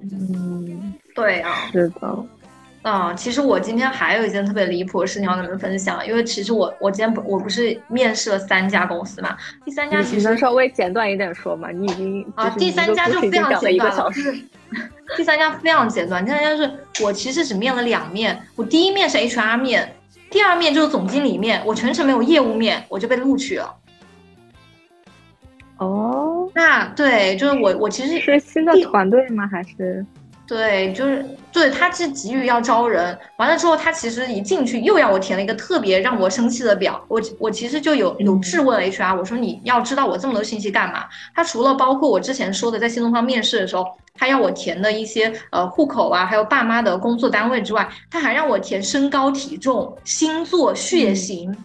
嗯，对啊，是的。啊，其实我今天还有一件特别离谱的事情要跟你们分享，因为其实我我今天不我不是面试了三家公司嘛，第三家其实能稍微简短一点说嘛？你已经啊，第三家就非常简短了，就是第三家非常简短，第三家是我其实只面了两面，我第一面是 HR 面，第二面就是总经理面，我全程没有业务面，我就被录取了。哦，那对，就是我我其实是新的团队吗？还是？对，就是对，他是急于要招人，完了之后，他其实一进去又要我填了一个特别让我生气的表，我我其实就有有质问 HR，我说你要知道我这么多信息干嘛？他除了包括我之前说的在新东方面试的时候，他要我填的一些呃户口啊，还有爸妈的工作单位之外，他还让我填身高体重、星座、血型。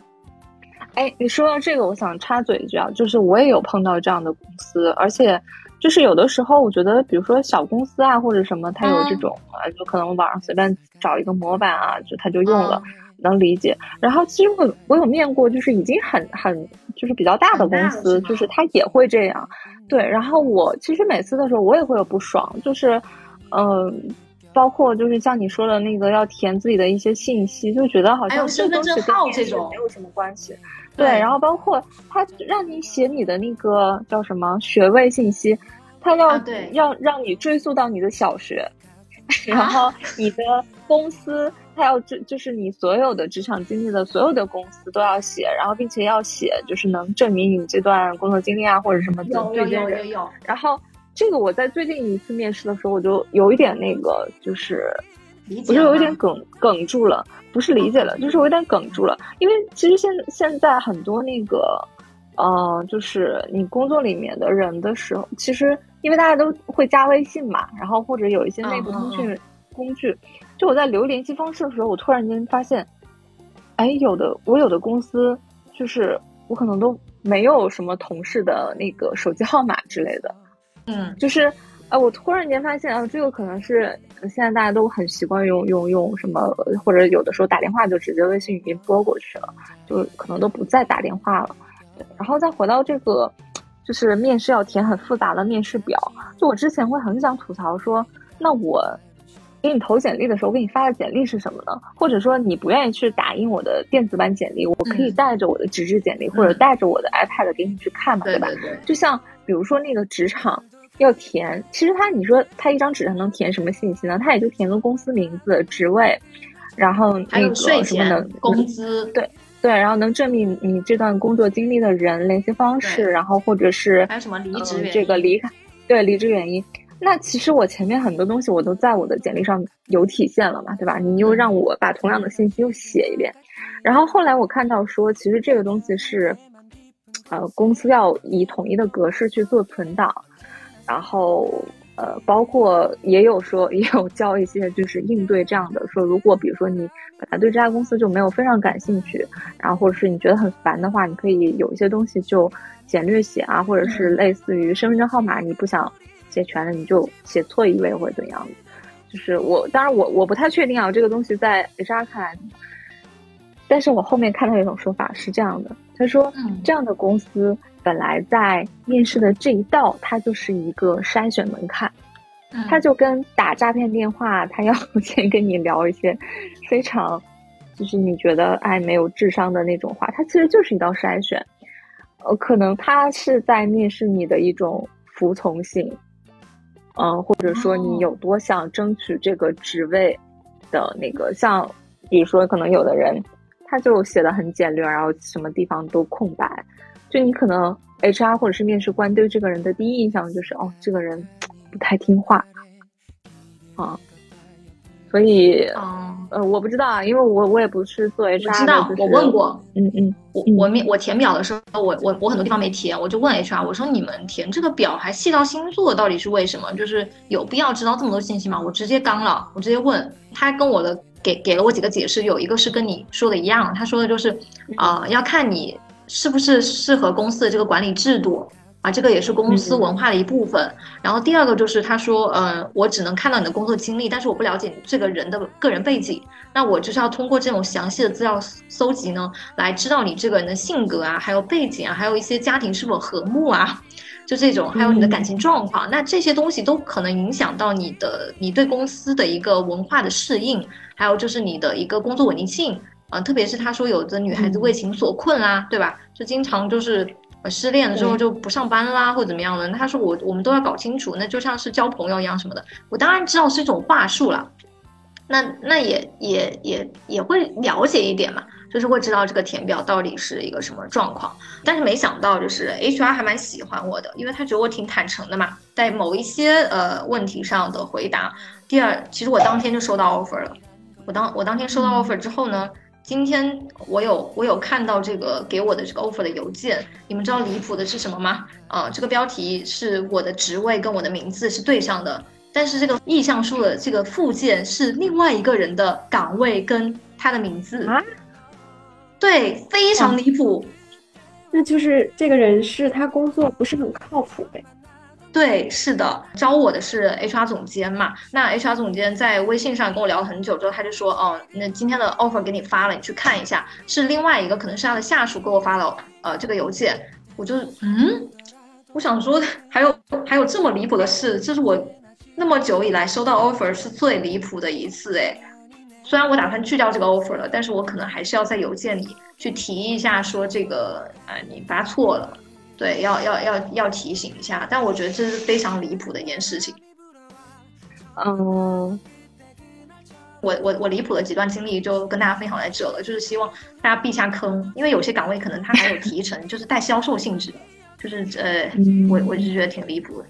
哎，你说到这个，我想插嘴一句啊，就是我也有碰到这样的公司，而且。就是有的时候，我觉得，比如说小公司啊，或者什么，它有这种啊，就可能网上随便找一个模板啊，就他就用了，能理解。然后其实我我有面过，就是已经很很就是比较大的公司，就是他也会这样。对，然后我其实每次的时候，我也会有不爽，就是嗯，包括就是像你说的那个要填自己的一些信息，就觉得好像身份证号这种没有什么关系。对，然后包括他让你写你的那个叫什么学位信息。他要对要让你追溯到你的小学，然后你的公司，他要就就是你所有的职场经历的所有的公司都要写，然后并且要写就是能证明你这段工作经历啊或者什么的有有有有。然后这个我在最近一次面试的时候，我就有一点那个就是我就有一点哽哽住了，不是理解了，就是我有点哽住了，因为其实现现在很多那个呃，就是你工作里面的人的时候，其实。因为大家都会加微信嘛，然后或者有一些内部通讯工具，就我在留联系方式的时候，我突然间发现，哎，有的我有的公司就是我可能都没有什么同事的那个手机号码之类的，嗯，就是啊，我突然间发现啊，这个可能是现在大家都很习惯用用用什么，或者有的时候打电话就直接微信语音拨过去了，就可能都不再打电话了，然后再回到这个。就是面试要填很复杂的面试表，就我之前会很想吐槽说，那我给你投简历的时候，给你发的简历是什么呢？或者说你不愿意去打印我的电子版简历，我可以带着我的纸质简历，或者带着我的 iPad 给你去看嘛，对吧？就像比如说那个职场要填，其实他你说他一张纸上能填什么信息呢？他也就填个公司名字、职位，然后那个什么的工资，对。对，然后能证明你这段工作经历的人、联系方式，然后或者是还有什么离职这个离开，对离职原因。那其实我前面很多东西我都在我的简历上有体现了嘛，对吧？你又让我把同样的信息又写一遍，然后后来我看到说，其实这个东西是，呃，公司要以统一的格式去做存档，然后。呃，包括也有说，也有教一些就是应对这样的说，如果比如说你本来对这家公司就没有非常感兴趣，然后或者是你觉得很烦的话，你可以有一些东西就简略写啊，或者是类似于身份证号码你不想写全了，你就写错一位或者怎样的。就是我当然我我不太确定啊，这个东西在 HR 看来，但是我后面看到一种说法是这样的，他说这样的公司。本来在面试的这一道，它就是一个筛选门槛，它就跟打诈骗电话，他要 先跟你聊一些非常，就是你觉得哎没有智商的那种话，它其实就是一道筛选，呃，可能他是在面试你的一种服从性，嗯，或者说你有多想争取这个职位的那个，像比如说可能有的人他就写的很简略，然后什么地方都空白。就你可能 HR 或者是面试官对这个人的第一印象就是哦，这个人不太听话啊，所以呃，我不知道啊，因为我我也不是做 HR 的。我知道，我问过，嗯嗯，我我面我填表的时候，我我我很多地方没填，我就问 HR，我说你们填这个表还细到星座，到底是为什么？就是有必要知道这么多信息吗？我直接刚了，我直接问他，跟我的给给了我几个解释，有一个是跟你说的一样，他说的就是啊，要看你。是不是适合公司的这个管理制度啊？这个也是公司文化的一部分。然后第二个就是他说，呃，我只能看到你的工作经历，但是我不了解你这个人的个人背景。那我就是要通过这种详细的资料搜集呢，来知道你这个人的性格啊，还有背景啊，还有一些家庭是否和睦啊。就这种，还有你的感情状况，那这些东西都可能影响到你的你对公司的一个文化的适应，还有就是你的一个工作稳定性。啊，特别是他说有的女孩子为情所困啦，对吧？就经常就是失恋了之后就不上班啦，或者怎么样的。那他说我我们都要搞清楚，那就像是交朋友一样什么的。我当然知道是一种话术了，那那也也也也会了解一点嘛，就是会知道这个填表到底是一个什么状况。但是没想到就是 HR 还蛮喜欢我的，因为他觉得我挺坦诚的嘛，在某一些呃问题上的回答。第二，其实我当天就收到 offer 了。我当我当天收到 offer 之后呢？今天我有我有看到这个给我的这个 offer 的邮件，你们知道离谱的是什么吗？啊，这个标题是我的职位跟我的名字是对上的，但是这个意向书的这个附件是另外一个人的岗位跟他的名字啊，对，非常离谱，那就是这个人是他工作不是很靠谱呗。对，是的，招我的是 HR 总监嘛。那 HR 总监在微信上跟我聊了很久之后，他就说，哦，那今天的 offer 给你发了，你去看一下。是另外一个，可能是他的下属给我发了，呃，这个邮件。我就，嗯，我想说，还有还有这么离谱的事，这是我那么久以来收到 offer 是最离谱的一次哎。虽然我打算拒掉这个 offer 了，但是我可能还是要在邮件里去提一下，说这个，呃，你发错了。对，要要要要提醒一下，但我觉得这是非常离谱的一件事情。嗯，我我我离谱的几段经历就跟大家分享在这了，就是希望大家避下坑，因为有些岗位可能它还有提成，就是带销售性质的，就是呃，我我就觉得挺离谱的。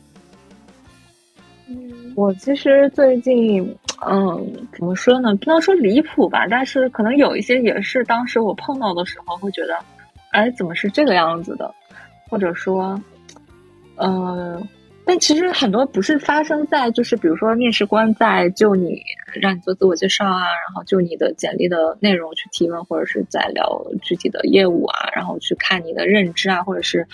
我其实最近，嗯，怎么说呢？不能说离谱吧，但是可能有一些也是当时我碰到的时候会觉得，哎，怎么是这个样子的？或者说，呃，但其实很多不是发生在，就是比如说面试官在就你让你做自我介绍啊，然后就你的简历的内容去提问，或者是在聊具体的业务啊，然后去看你的认知啊，或者是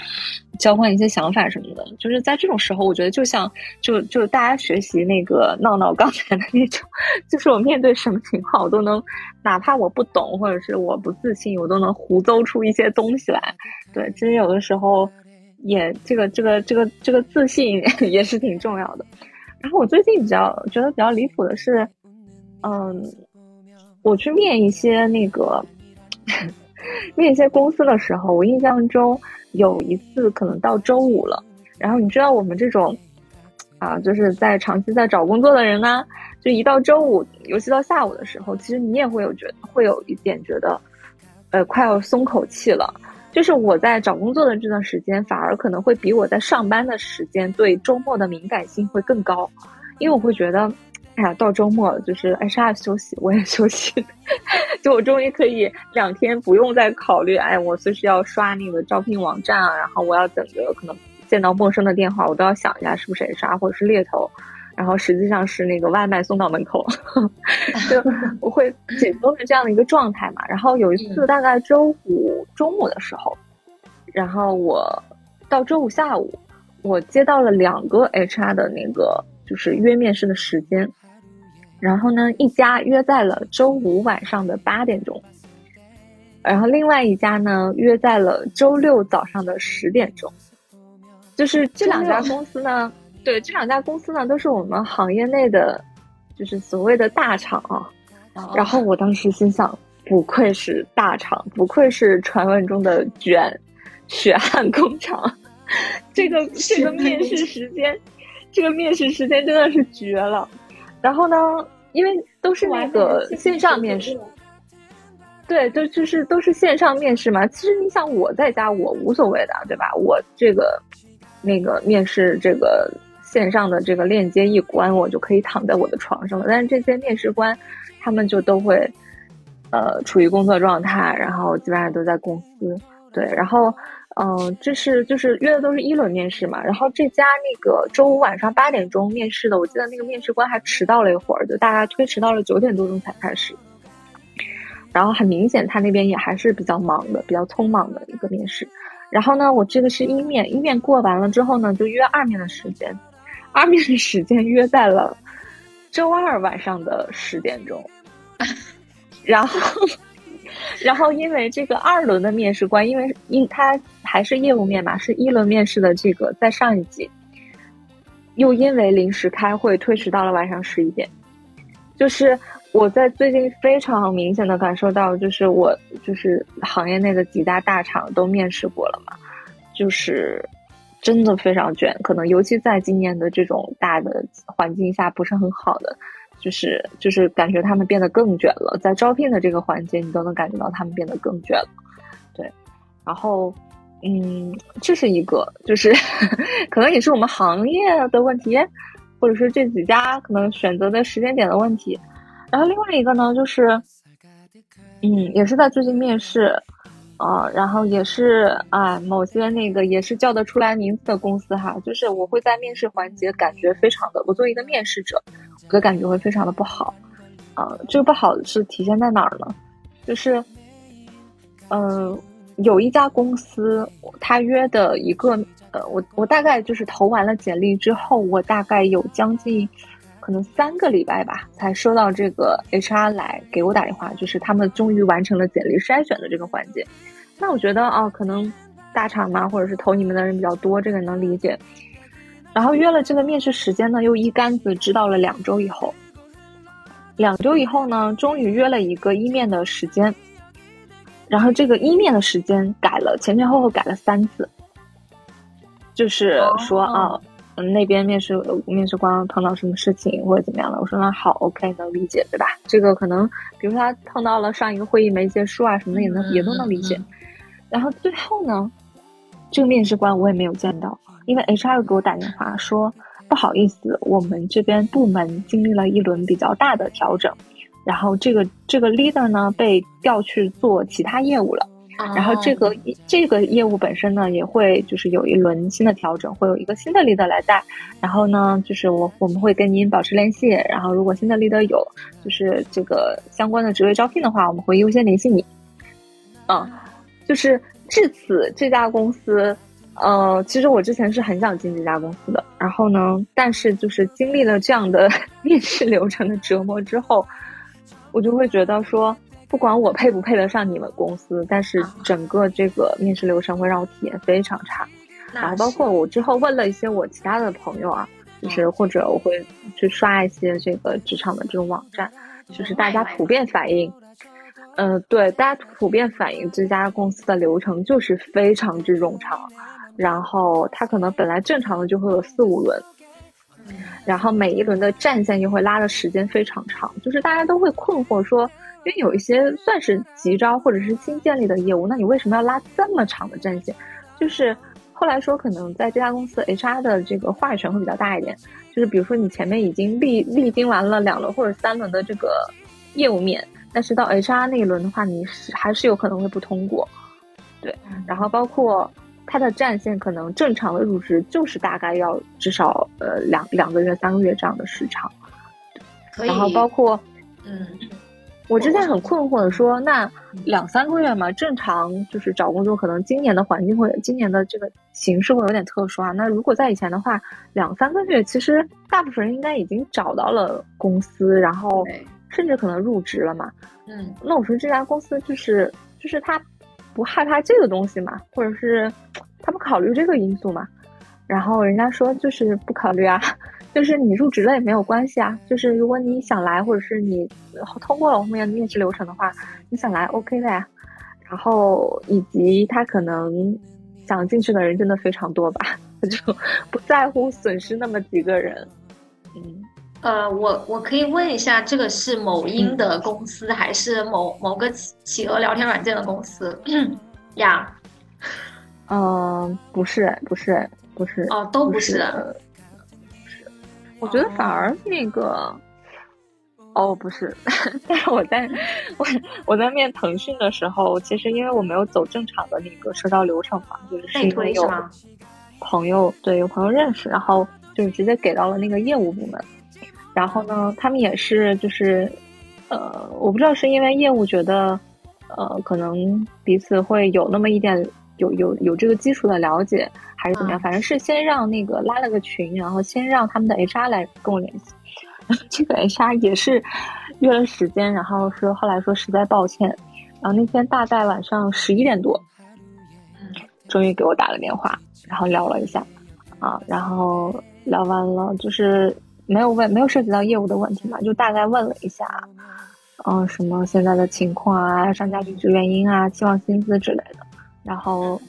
交换一些想法什么的。就是在这种时候，我觉得就像就就大家学习那个闹闹刚才的那种，就是我面对什么情况，我都能，哪怕我不懂或者是我不自信，我都能胡诌出一些东西来。对，其实有的时候，也这个这个这个这个自信 也是挺重要的。然后我最近比较觉得比较离谱的是，嗯，我去面一些那个 面一些公司的时候，我印象中有一次可能到周五了。然后你知道我们这种啊，就是在长期在找工作的人呢，就一到周五，尤其到下午的时候，其实你也会有觉得会有一点觉得，呃，快要松口气了。就是我在找工作的这段时间，反而可能会比我在上班的时间对周末的敏感性会更高，因为我会觉得，哎呀，到周末了，就是 HR 休息，我也休息，就我终于可以两天不用再考虑，哎，我随时要刷那个招聘网站啊，然后我要等着可能见到陌生的电话，我都要想一下是不是 HR 或者是猎头。然后实际上是那个外卖送到门口，就我会解 脱的这样的一个状态嘛。然后有一次大概周五中午的时候，然后我到周五下午，我接到了两个 HR 的那个就是约面试的时间，然后呢一家约在了周五晚上的八点钟，然后另外一家呢约在了周六早上的十点钟，就是这两家公司呢。对这两家公司呢，都是我们行业内的，就是所谓的大厂啊。然后我当时心想，不愧是大厂，不愧是传闻中的卷血汗工厂。这个 这个面试时间，这个面试时间真的是绝了。然后呢，因为都是那个线上面试，对，都就是都是线上面试嘛。其实你想，我在家我无所谓的，对吧？我这个那个面试这个。线上的这个链接一关，我就可以躺在我的床上了。但是这些面试官，他们就都会，呃，处于工作状态，然后基本上都在公司。对，然后，嗯，这是就是约的都是一轮面试嘛。然后这家那个周五晚上八点钟面试的，我记得那个面试官还迟到了一会儿，就大概推迟到了九点多钟才开始。然后很明显，他那边也还是比较忙的，比较匆忙的一个面试。然后呢，我这个是一面，一面过完了之后呢，就约二面的时间。二面的时间约在了周二晚上的十点钟，然后，然后因为这个二轮的面试官，因为因他还是业务面嘛，是一轮面试的这个，在上一集，又因为临时开会推迟到了晚上十一点，就是我在最近非常明显的感受到，就是我就是行业内的几大大厂都面试过了嘛，就是真的非常卷，可能尤其在今年的这种大的环境下不是很好的。就是就是感觉他们变得更卷了，在招聘的这个环节，你都能感觉到他们变得更卷了。对，然后，嗯，这是一个，就是 可能也是我们行业的问题，或者是这几家可能选择的时间点的问题。然后另外一个呢，就是，嗯，也是在最近面试。啊，然后也是啊，某些那个也是叫得出来名字的公司哈，就是我会在面试环节感觉非常的，我作为一个面试者，我的感觉会非常的不好。啊，这个不好是体现在哪儿呢？就是，嗯，有一家公司，他约的一个，呃，我我大概就是投完了简历之后，我大概有将近可能三个礼拜吧，才收到这个 HR 来给我打电话，就是他们终于完成了简历筛选的这个环节。那我觉得啊，可能大厂嘛，或者是投你们的人比较多，这个能理解。然后约了这个面试时间呢，又一竿子知道了两周以后。两周以后呢，终于约了一个一面的时间。然后这个一面的时间改了，前前后后改了三次。就是说啊，嗯，那边面试面试官碰到什么事情或者怎么样了，我说那好，OK，能理解，对吧？这个可能，比如说他碰到了上一个会议没结束啊什么的，也能也都能理解。然后最后呢，这个面试官我也没有见到，因为 HR 给我打电话说不好意思，我们这边部门经历了一轮比较大的调整，然后这个这个 leader 呢被调去做其他业务了，然后这个。这个业务本身呢也会就是有一轮新的调整，会有一个新的 leader 来带，然后呢就是我我们会跟您保持联系，然后如果新的 leader 有就是这个相关的职位招聘的话，我们会优先联系你，嗯。就是至此，这家公司，呃，其实我之前是很想进这家公司的。然后呢，但是就是经历了这样的 面试流程的折磨之后，我就会觉得说，不管我配不配得上你们公司，但是整个这个面试流程会让我体验非常差。然后包括我之后问了一些我其他的朋友啊，就是或者我会去刷一些这个职场的这种网站，就是大家普遍反映。嗯，对，大家普遍反映这家公司的流程就是非常之冗长，然后它可能本来正常的就会有四五轮，然后每一轮的战线就会拉的时间非常长，就是大家都会困惑说，因为有一些算是急招或者是新建立的业务，那你为什么要拉这么长的战线？就是后来说，可能在这家公司 HR 的这个话语权会比较大一点，就是比如说你前面已经历历经完了两轮或者三轮的这个业务面。但是到 HR 那一轮的话，你是还是有可能会不通过，对。然后包括它的战线，可能正常的入职就是大概要至少呃两两个月、三个月这样的时长。然后包括，嗯，我之前很困惑的说，那两三个月嘛，正常就是找工作，可能今年的环境会，今年的这个形势会有点特殊啊。那如果在以前的话，两三个月，其实大部分人应该已经找到了公司，然后。甚至可能入职了嘛？嗯，那我说这家公司就是就是他不害怕这个东西嘛，或者是他不考虑这个因素嘛？然后人家说就是不考虑啊，就是你入职了也没有关系啊，就是如果你想来，或者是你通过了后面的面试流程的话，你想来 OK 的呀。然后以及他可能想进去的人真的非常多吧，他 就不在乎损失那么几个人，嗯。呃，我我可以问一下，这个是某音的公司，还是某某个企企鹅聊天软件的公司 呀？嗯，不是，不是，不是。哦，都不是。不是。我觉得反而那个，哦，不是。但是我在我我在面腾讯的时候，其实因为我没有走正常的那个社交流程嘛，就是是因为有朋友对有朋友认识，然后就是直接给到了那个业务部门。然后呢，他们也是，就是，呃，我不知道是因为业务觉得，呃，可能彼此会有那么一点有有有这个基础的了解，还是怎么样？反正是先让那个拉了个群，然后先让他们的 HR 来跟我联系。这个 HR 也是约了时间，然后说后来说实在抱歉，然后那天大概晚上十一点多。终于给我打了电话，然后聊了一下，啊，然后聊完了就是没有问，没有涉及到业务的问题嘛，就大概问了一下，嗯，什么现在的情况啊，商家离职原因啊，期望薪资之类的，然后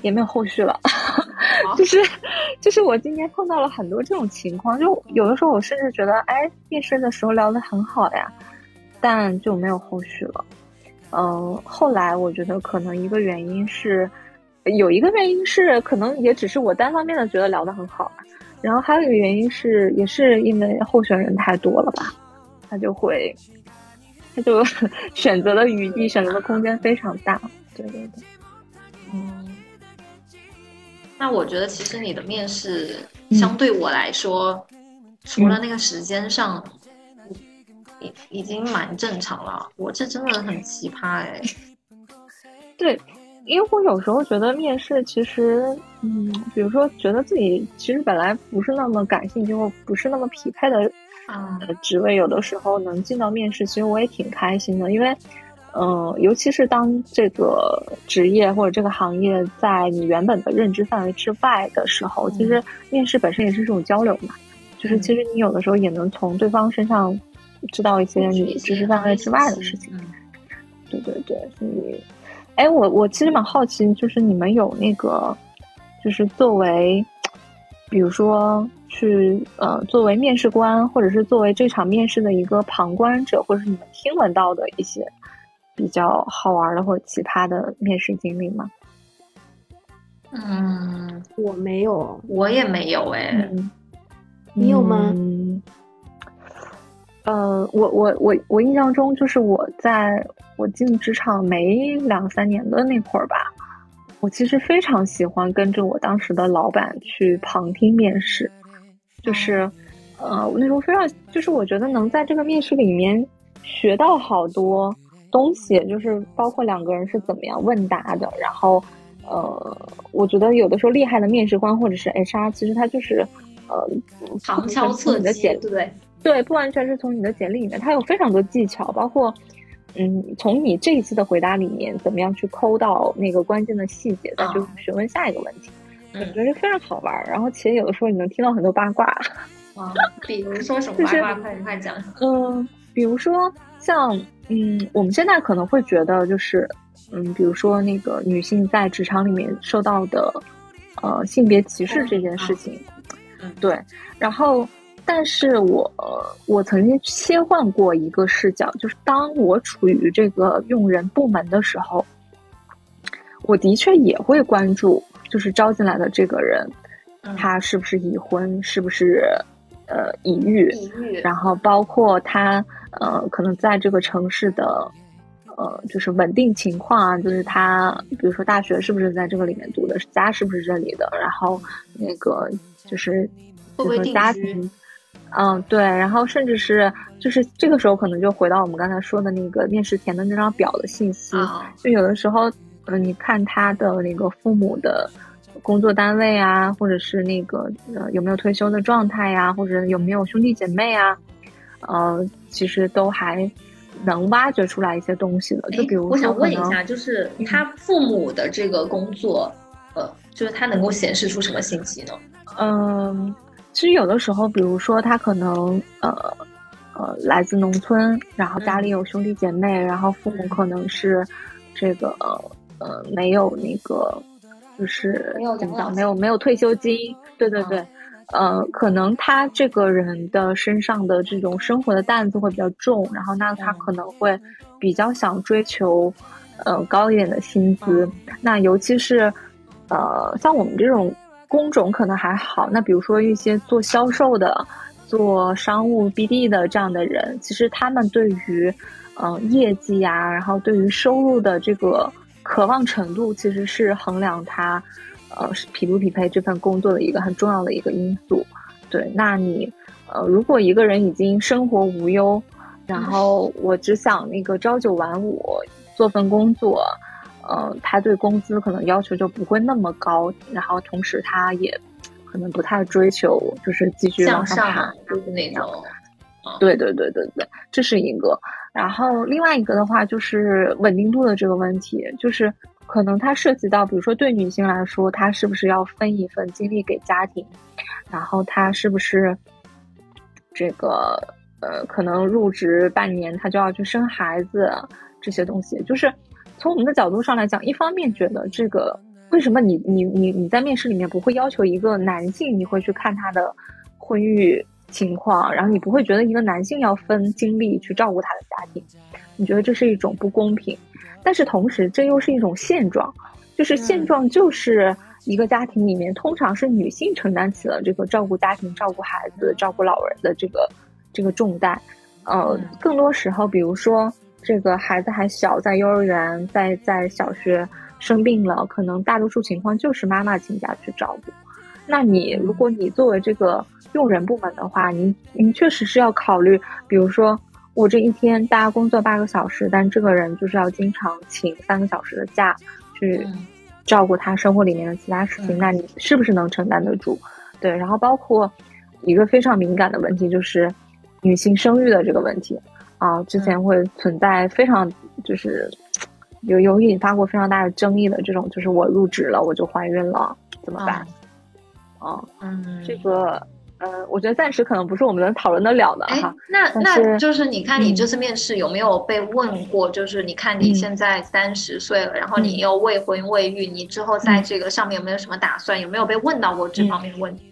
也没有后续了，就是就是我今天碰到了很多这种情况，就有的时候我甚至觉得，哎，面试的时候聊得很好呀，但就没有后续了。嗯，后来我觉得可能一个原因是，有一个原因是可能也只是我单方面的觉得聊得很好，然后还有一个原因是，也是因为候选人太多了吧，他就会，他就 选择的余地、选择的空间非常大。对对对，嗯，那我觉得其实你的面试相对我来说，除了那个时间上。已已经蛮正常了，我这真的很奇葩哎。对，因为我有时候觉得面试其实，嗯，比如说觉得自己其实本来不是那么感兴趣或不是那么匹配的啊职位，有的时候能进到面试，其实我也挺开心的。因为，嗯，尤其是当这个职业或者这个行业在你原本的认知范围之外的时候，其实面试本身也是一种交流嘛，就是其实你有的时候也能从对方身上。知道一些你知识范围之外的事情，对对对，所以，哎，我我其实蛮好奇，就是你们有那个，就是作为，比如说去呃，作为面试官，或者是作为这场面试的一个旁观者，或者是你们听闻到的一些比较好玩的或者奇葩的面试经历吗？嗯，我没有，我也没有，哎，你有吗？呃，我我我我印象中，就是我在我进职场没两三年的那会儿吧，我其实非常喜欢跟着我当时的老板去旁听面试，就是，呃，我那时候非常，就是我觉得能在这个面试里面学到好多东西，就是包括两个人是怎么样问答的，然后，呃，我觉得有的时候厉害的面试官或者是 HR，其实他就是，呃，旁敲侧击，对不对？对，不完全是从你的简历里面，他有非常多技巧，包括，嗯，从你这一次的回答里面，怎么样去抠到那个关键的细节，再去询问下一个问题，我觉得非常好玩。然后，其实有的时候你能听到很多八卦。啊，比如说什么八卦？快快讲。嗯，比如说像，嗯，我们现在可能会觉得就是，嗯，比如说那个女性在职场里面受到的，呃，性别歧视这件事情，嗯，对，然后。但是我我曾经切换过一个视角，就是当我处于这个用人部门的时候，我的确也会关注，就是招进来的这个人，他是不是已婚，是不是呃已育，然后包括他呃可能在这个城市的呃就是稳定情况啊，就是他比如说大学是不是在这个里面读的，家是不是这里的，然后那个就是就是家庭。嗯，对，然后甚至是就是这个时候，可能就回到我们刚才说的那个面试填的那张表的信息。就有的时候，嗯，你看他的那个父母的工作单位啊，或者是那个呃有没有退休的状态呀，或者有没有兄弟姐妹啊，呃，其实都还能挖掘出来一些东西的。就比如我想问一下，就是他父母的这个工作，呃，就是他能够显示出什么信息呢？嗯。其实有的时候，比如说他可能呃呃来自农村，然后家里有兄弟姐妹，然后父母可能是这个呃没有那个就是怎么讲没有没有退休金，对对对，呃可能他这个人的身上的这种生活的担子会比较重，然后那他可能会比较想追求呃高一点的薪资，那尤其是呃像我们这种。工种可能还好，那比如说一些做销售的、做商务 BD 的这样的人，其实他们对于，嗯，业绩呀，然后对于收入的这个渴望程度，其实是衡量他，呃，匹不匹配这份工作的一个很重要的一个因素。对，那你，呃，如果一个人已经生活无忧，然后我只想那个朝九晚五做份工作。呃，他对工资可能要求就不会那么高，然后同时他也可能不太追求就是继续往上爬，就是那种。对对对对对，这是一个。然后另外一个的话就是稳定度的这个问题，就是可能它涉及到，比如说对女性来说，她是不是要分一份精力给家庭，然后她是不是这个呃，可能入职半年，她就要去生孩子这些东西，就是从我们的角度上来讲，一方面觉得这个为什么你你你你在面试里面不会要求一个男性，你会去看他的婚育情况，然后你不会觉得一个男性要分精力去照顾他的家庭，你觉得这是一种不公平。但是同时，这又是一种现状，就是现状就是一个家庭里面，通常是女性承担起了这个照顾家庭、照顾孩子、照顾老人的这个这个重担。呃，更多时候，比如说这个孩子还小，在幼儿园、在在小学生病了，可能大多数情况就是妈妈请假去照顾。那你如果你作为这个用人部门的话，你你确实是要考虑，比如说。我这一天大家工作八个小时，但这个人就是要经常请三个小时的假，去照顾他生活里面的其他事情。那你是不是能承担得住？对，然后包括一个非常敏感的问题，就是女性生育的这个问题啊，之前会存在非常就是有有引发过非常大的争议的这种，就是我入职了我就怀孕了怎么办？啊，嗯，这个。呃，我觉得暂时可能不是我们能讨论得了的哈。那那就是你看你这次面试有没有被问过？就是你看你现在三十岁了，然后你又未婚未育，你之后在这个上面有没有什么打算？有没有被问到过这方面的问题？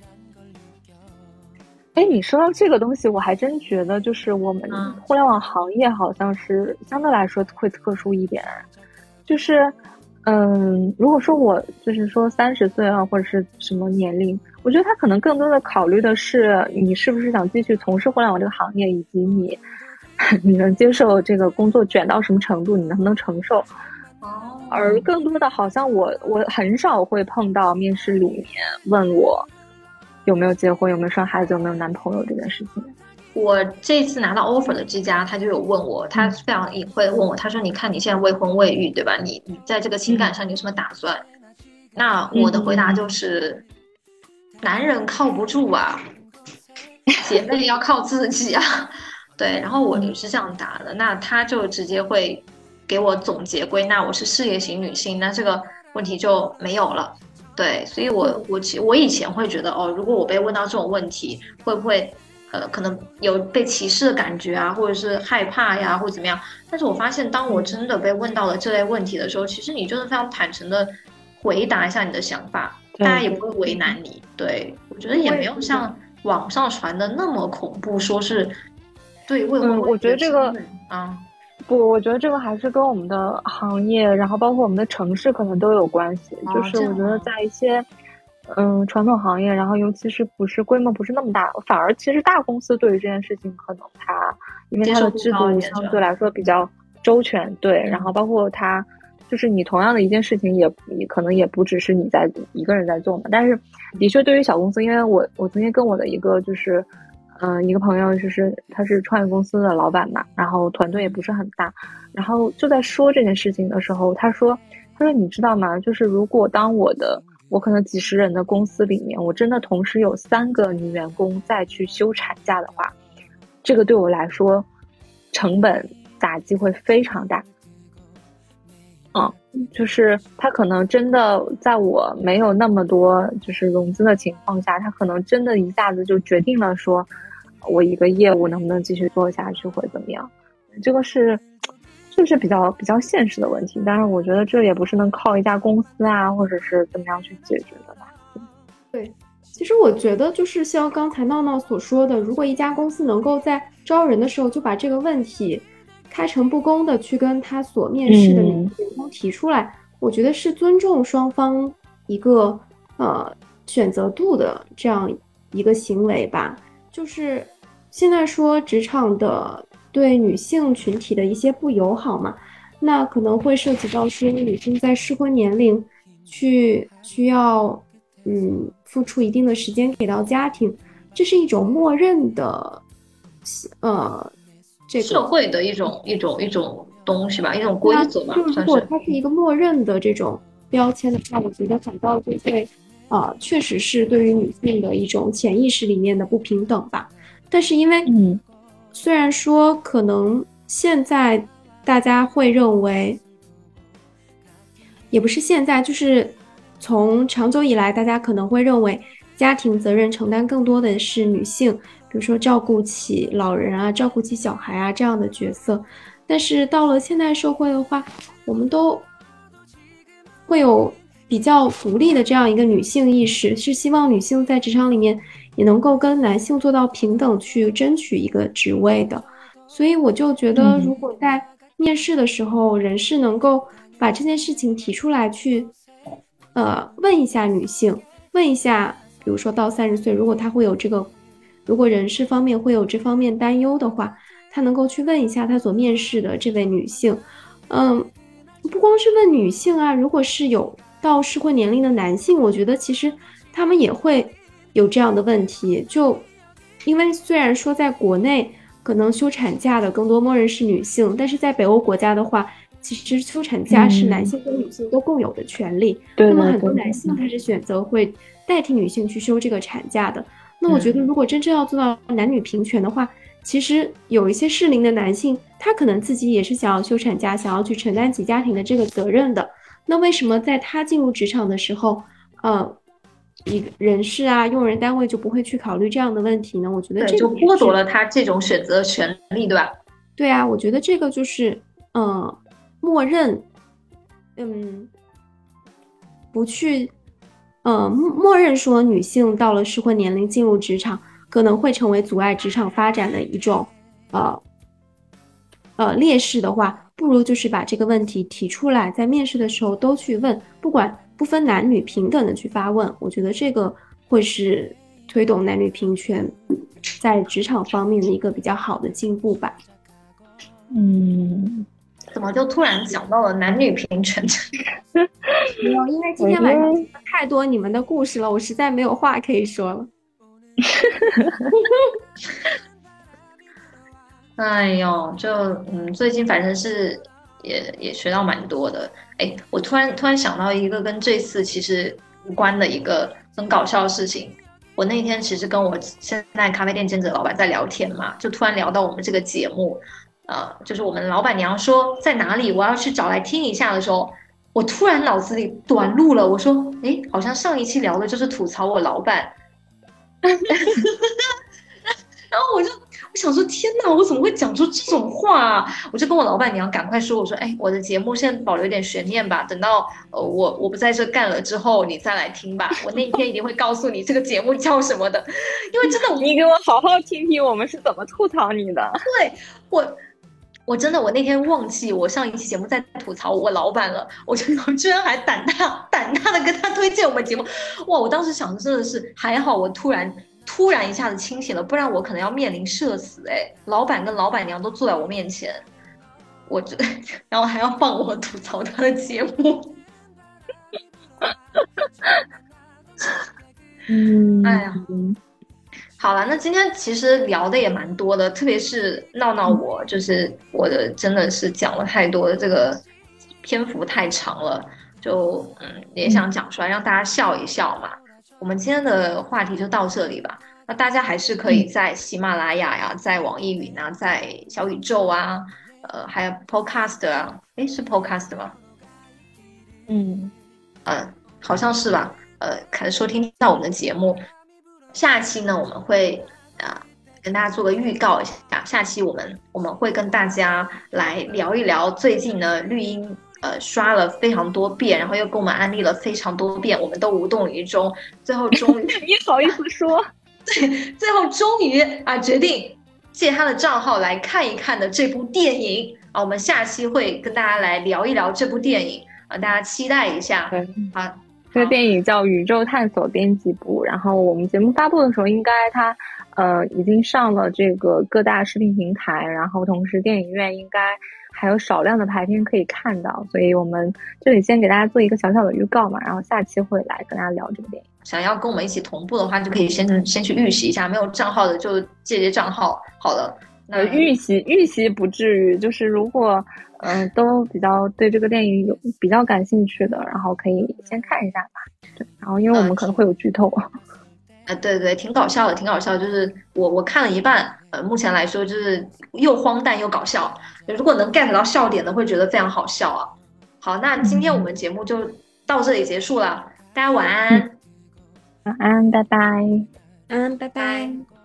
哎，你说到这个东西，我还真觉得就是我们互联网行业好像是相对来说会特殊一点，就是。嗯，如果说我就是说三十岁啊，或者是什么年龄，我觉得他可能更多的考虑的是你是不是想继续从事互联网这个行业，以及你 你能接受这个工作卷到什么程度，你能不能承受。哦。而更多的，好像我我很少会碰到面试里面问我有没有结婚、有没有生孩子、有没有男朋友这件事情。我这次拿到 offer 的这家，他就有问我，他非常隐晦的问我，他说：“你看你现在未婚未育，对吧？你你在这个情感上你有什么打算？”那我的回答就是：男人靠不住啊，姐妹要靠自己啊。对，然后我是这样答的。那他就直接会给我总结归纳，我是事业型女性，那这个问题就没有了。对，所以我我其我以前会觉得哦，如果我被问到这种问题，会不会？呃，可能有被歧视的感觉啊，或者是害怕呀，或者怎么样。但是我发现，当我真的被问到了这类问题的时候，其实你就是非常坦诚的回答一下你的想法，大家也不会为难你。对我觉得也没有像网上传的那么恐怖，说是对未婚。我觉得这个啊，不，我觉得这个还是跟我们的行业，然后包括我们的城市可能都有关系。就是我觉得在一些。嗯，传统行业，然后尤其是不是规模不是那么大，反而其实大公司对于这件事情，可能它因为它的制度相对来说比较周全，对，然后包括它就是你同样的一件事情，也也可能也不只是你在一个人在做嘛。但是的确，对于小公司，因为我我曾经跟我的一个就是嗯一个朋友，就是他是创业公司的老板嘛，然后团队也不是很大，然后就在说这件事情的时候，他说他说你知道吗？就是如果当我的我可能几十人的公司里面，我真的同时有三个女员工再去休产假的话，这个对我来说成本打击会非常大。嗯，就是他可能真的在我没有那么多就是融资的情况下，他可能真的一下子就决定了说，我一个业务能不能继续做下去或者怎么样，这个是。就是比较比较现实的问题，但是我觉得这也不是能靠一家公司啊，或者是怎么样去解决的吧。对，其实我觉得就是像刚才闹闹所说的，如果一家公司能够在招人的时候就把这个问题开诚布公的去跟他所面试的员工提出来，我觉得是尊重双方一个呃选择度的这样一个行为吧。就是现在说职场的。对女性群体的一些不友好嘛，那可能会涉及到说女性在适婚年龄去需要嗯付出一定的时间给到家庭，这是一种默认的呃这个社会的一种一种一种东西吧，一种规则吧。如果它是一个默认的这种标签的话，我觉得反倒就会啊确实是对于女性的一种潜意识里面的不平等吧。但是因为嗯。虽然说可能现在大家会认为，也不是现在，就是从长久以来，大家可能会认为家庭责任承担更多的是女性，比如说照顾起老人啊，照顾起小孩啊这样的角色。但是到了现代社会的话，我们都会有比较独立的这样一个女性意识，是希望女性在职场里面也能够跟男性做到平等，去争取一个职位的。所以我就觉得，如果在面试的时候，人事能够把这件事情提出来，去呃问一下女性，问一下，比如说到三十岁，如果她会有这个，如果人事方面会有这方面担忧的话。他能够去问一下他所面试的这位女性，嗯，不光是问女性啊，如果是有到适婚年龄的男性，我觉得其实他们也会有这样的问题。就因为虽然说在国内可能休产假的更多默认是女性，但是在北欧国家的话，其实休产假是男性跟女性都共有的权利。那么很多男性他是选择会代替女性去休这个产假的。那我觉得如果真正要做到男女平权的话，其实有一些适龄的男性，他可能自己也是想要休产假，想要去承担起家庭的这个责任的。那为什么在他进入职场的时候，呃，一个人事啊，用人单位就不会去考虑这样的问题呢？我觉得这就剥夺了他这种选择权利，对吧？对啊，我觉得这个就是，嗯，默认，嗯，不去，呃，默认说女性到了适婚年龄进入职场。可能会成为阻碍职场发展的一种，呃，呃劣势的话，不如就是把这个问题提出来，在面试的时候都去问，不管不分男女平等的去发问。我觉得这个会是推动男女平权在职场方面的一个比较好的进步吧。嗯，怎么就突然想到了男女平权？没有，因为今天晚上太多你们的故事了，我实在没有话可以说了。哎呦，就嗯，最近反正是也也学到蛮多的。哎，我突然突然想到一个跟这次其实无关的一个很搞笑的事情。我那天其实跟我现在咖啡店兼职的老板在聊天嘛，就突然聊到我们这个节目，呃，就是我们老板娘说在哪里，我要去找来听一下的时候，我突然脑子里短路了，我说，哎，好像上一期聊的就是吐槽我老板。然后我就想说，天哪，我怎么会讲出这种话啊？我就跟我老板娘赶快说，我说，哎，我的节目现在保留一点悬念吧，等到呃我我不在这干了之后，你再来听吧。我那一天一定会告诉你这个节目叫什么的，因为真的，你给我好好听听我们是怎么吐槽你的。对我。我真的，我那天忘记我上一期节目在吐槽我老板了，我就居然还胆大胆大的跟他推荐我们节目，哇！我当时想的真的是还好，我突然突然一下子清醒了，不然我可能要面临社死哎！老板跟老板娘都坐在我面前，我这 然后还要放我吐槽他的节目，嗯，哎呀。好了，那今天其实聊的也蛮多的，特别是闹闹我，就是我的真的是讲了太多的这个篇幅太长了，就嗯也想讲出来让大家笑一笑嘛。我们今天的话题就到这里吧。那大家还是可以在喜马拉雅呀，在网易云啊，在小宇宙啊，呃，还有 Podcast 啊，诶，是 Podcast 吗？嗯嗯，好像是吧。呃，可能收听到我们的节目。下期呢，我们会啊跟大家做个预告一下。下期我们我们会跟大家来聊一聊最近呢绿茵呃刷了非常多遍，然后又给我们安利了非常多遍，我们都无动于衷。最后终于 你好意思说？对，最后终于啊决定借他的账号来看一看的这部电影啊，我们下期会跟大家来聊一聊这部电影啊，大家期待一下。好。这个电影叫《宇宙探索编辑部》，然后我们节目发布的时候，应该它呃已经上了这个各大视频平台，然后同时电影院应该还有少量的排片可以看到，所以我们这里先给大家做一个小小的预告嘛，然后下期会来跟大家聊这个电影。想要跟我们一起同步的话，就可以先先去预习一下，没有账号的就借借账号好了。那预习预习不至于，就是如果。嗯，都比较对这个电影有比较感兴趣的，然后可以先看一下吧。对，然后因为我们可能会有剧透。啊，对对，挺搞笑的，挺搞笑。就是我我看了一半，呃，目前来说就是又荒诞又搞笑。如果能 get 到笑点的，会觉得非常好笑啊。好，那今天我们节目就到这里结束了，大家晚安。晚安，拜拜。嗯，拜拜。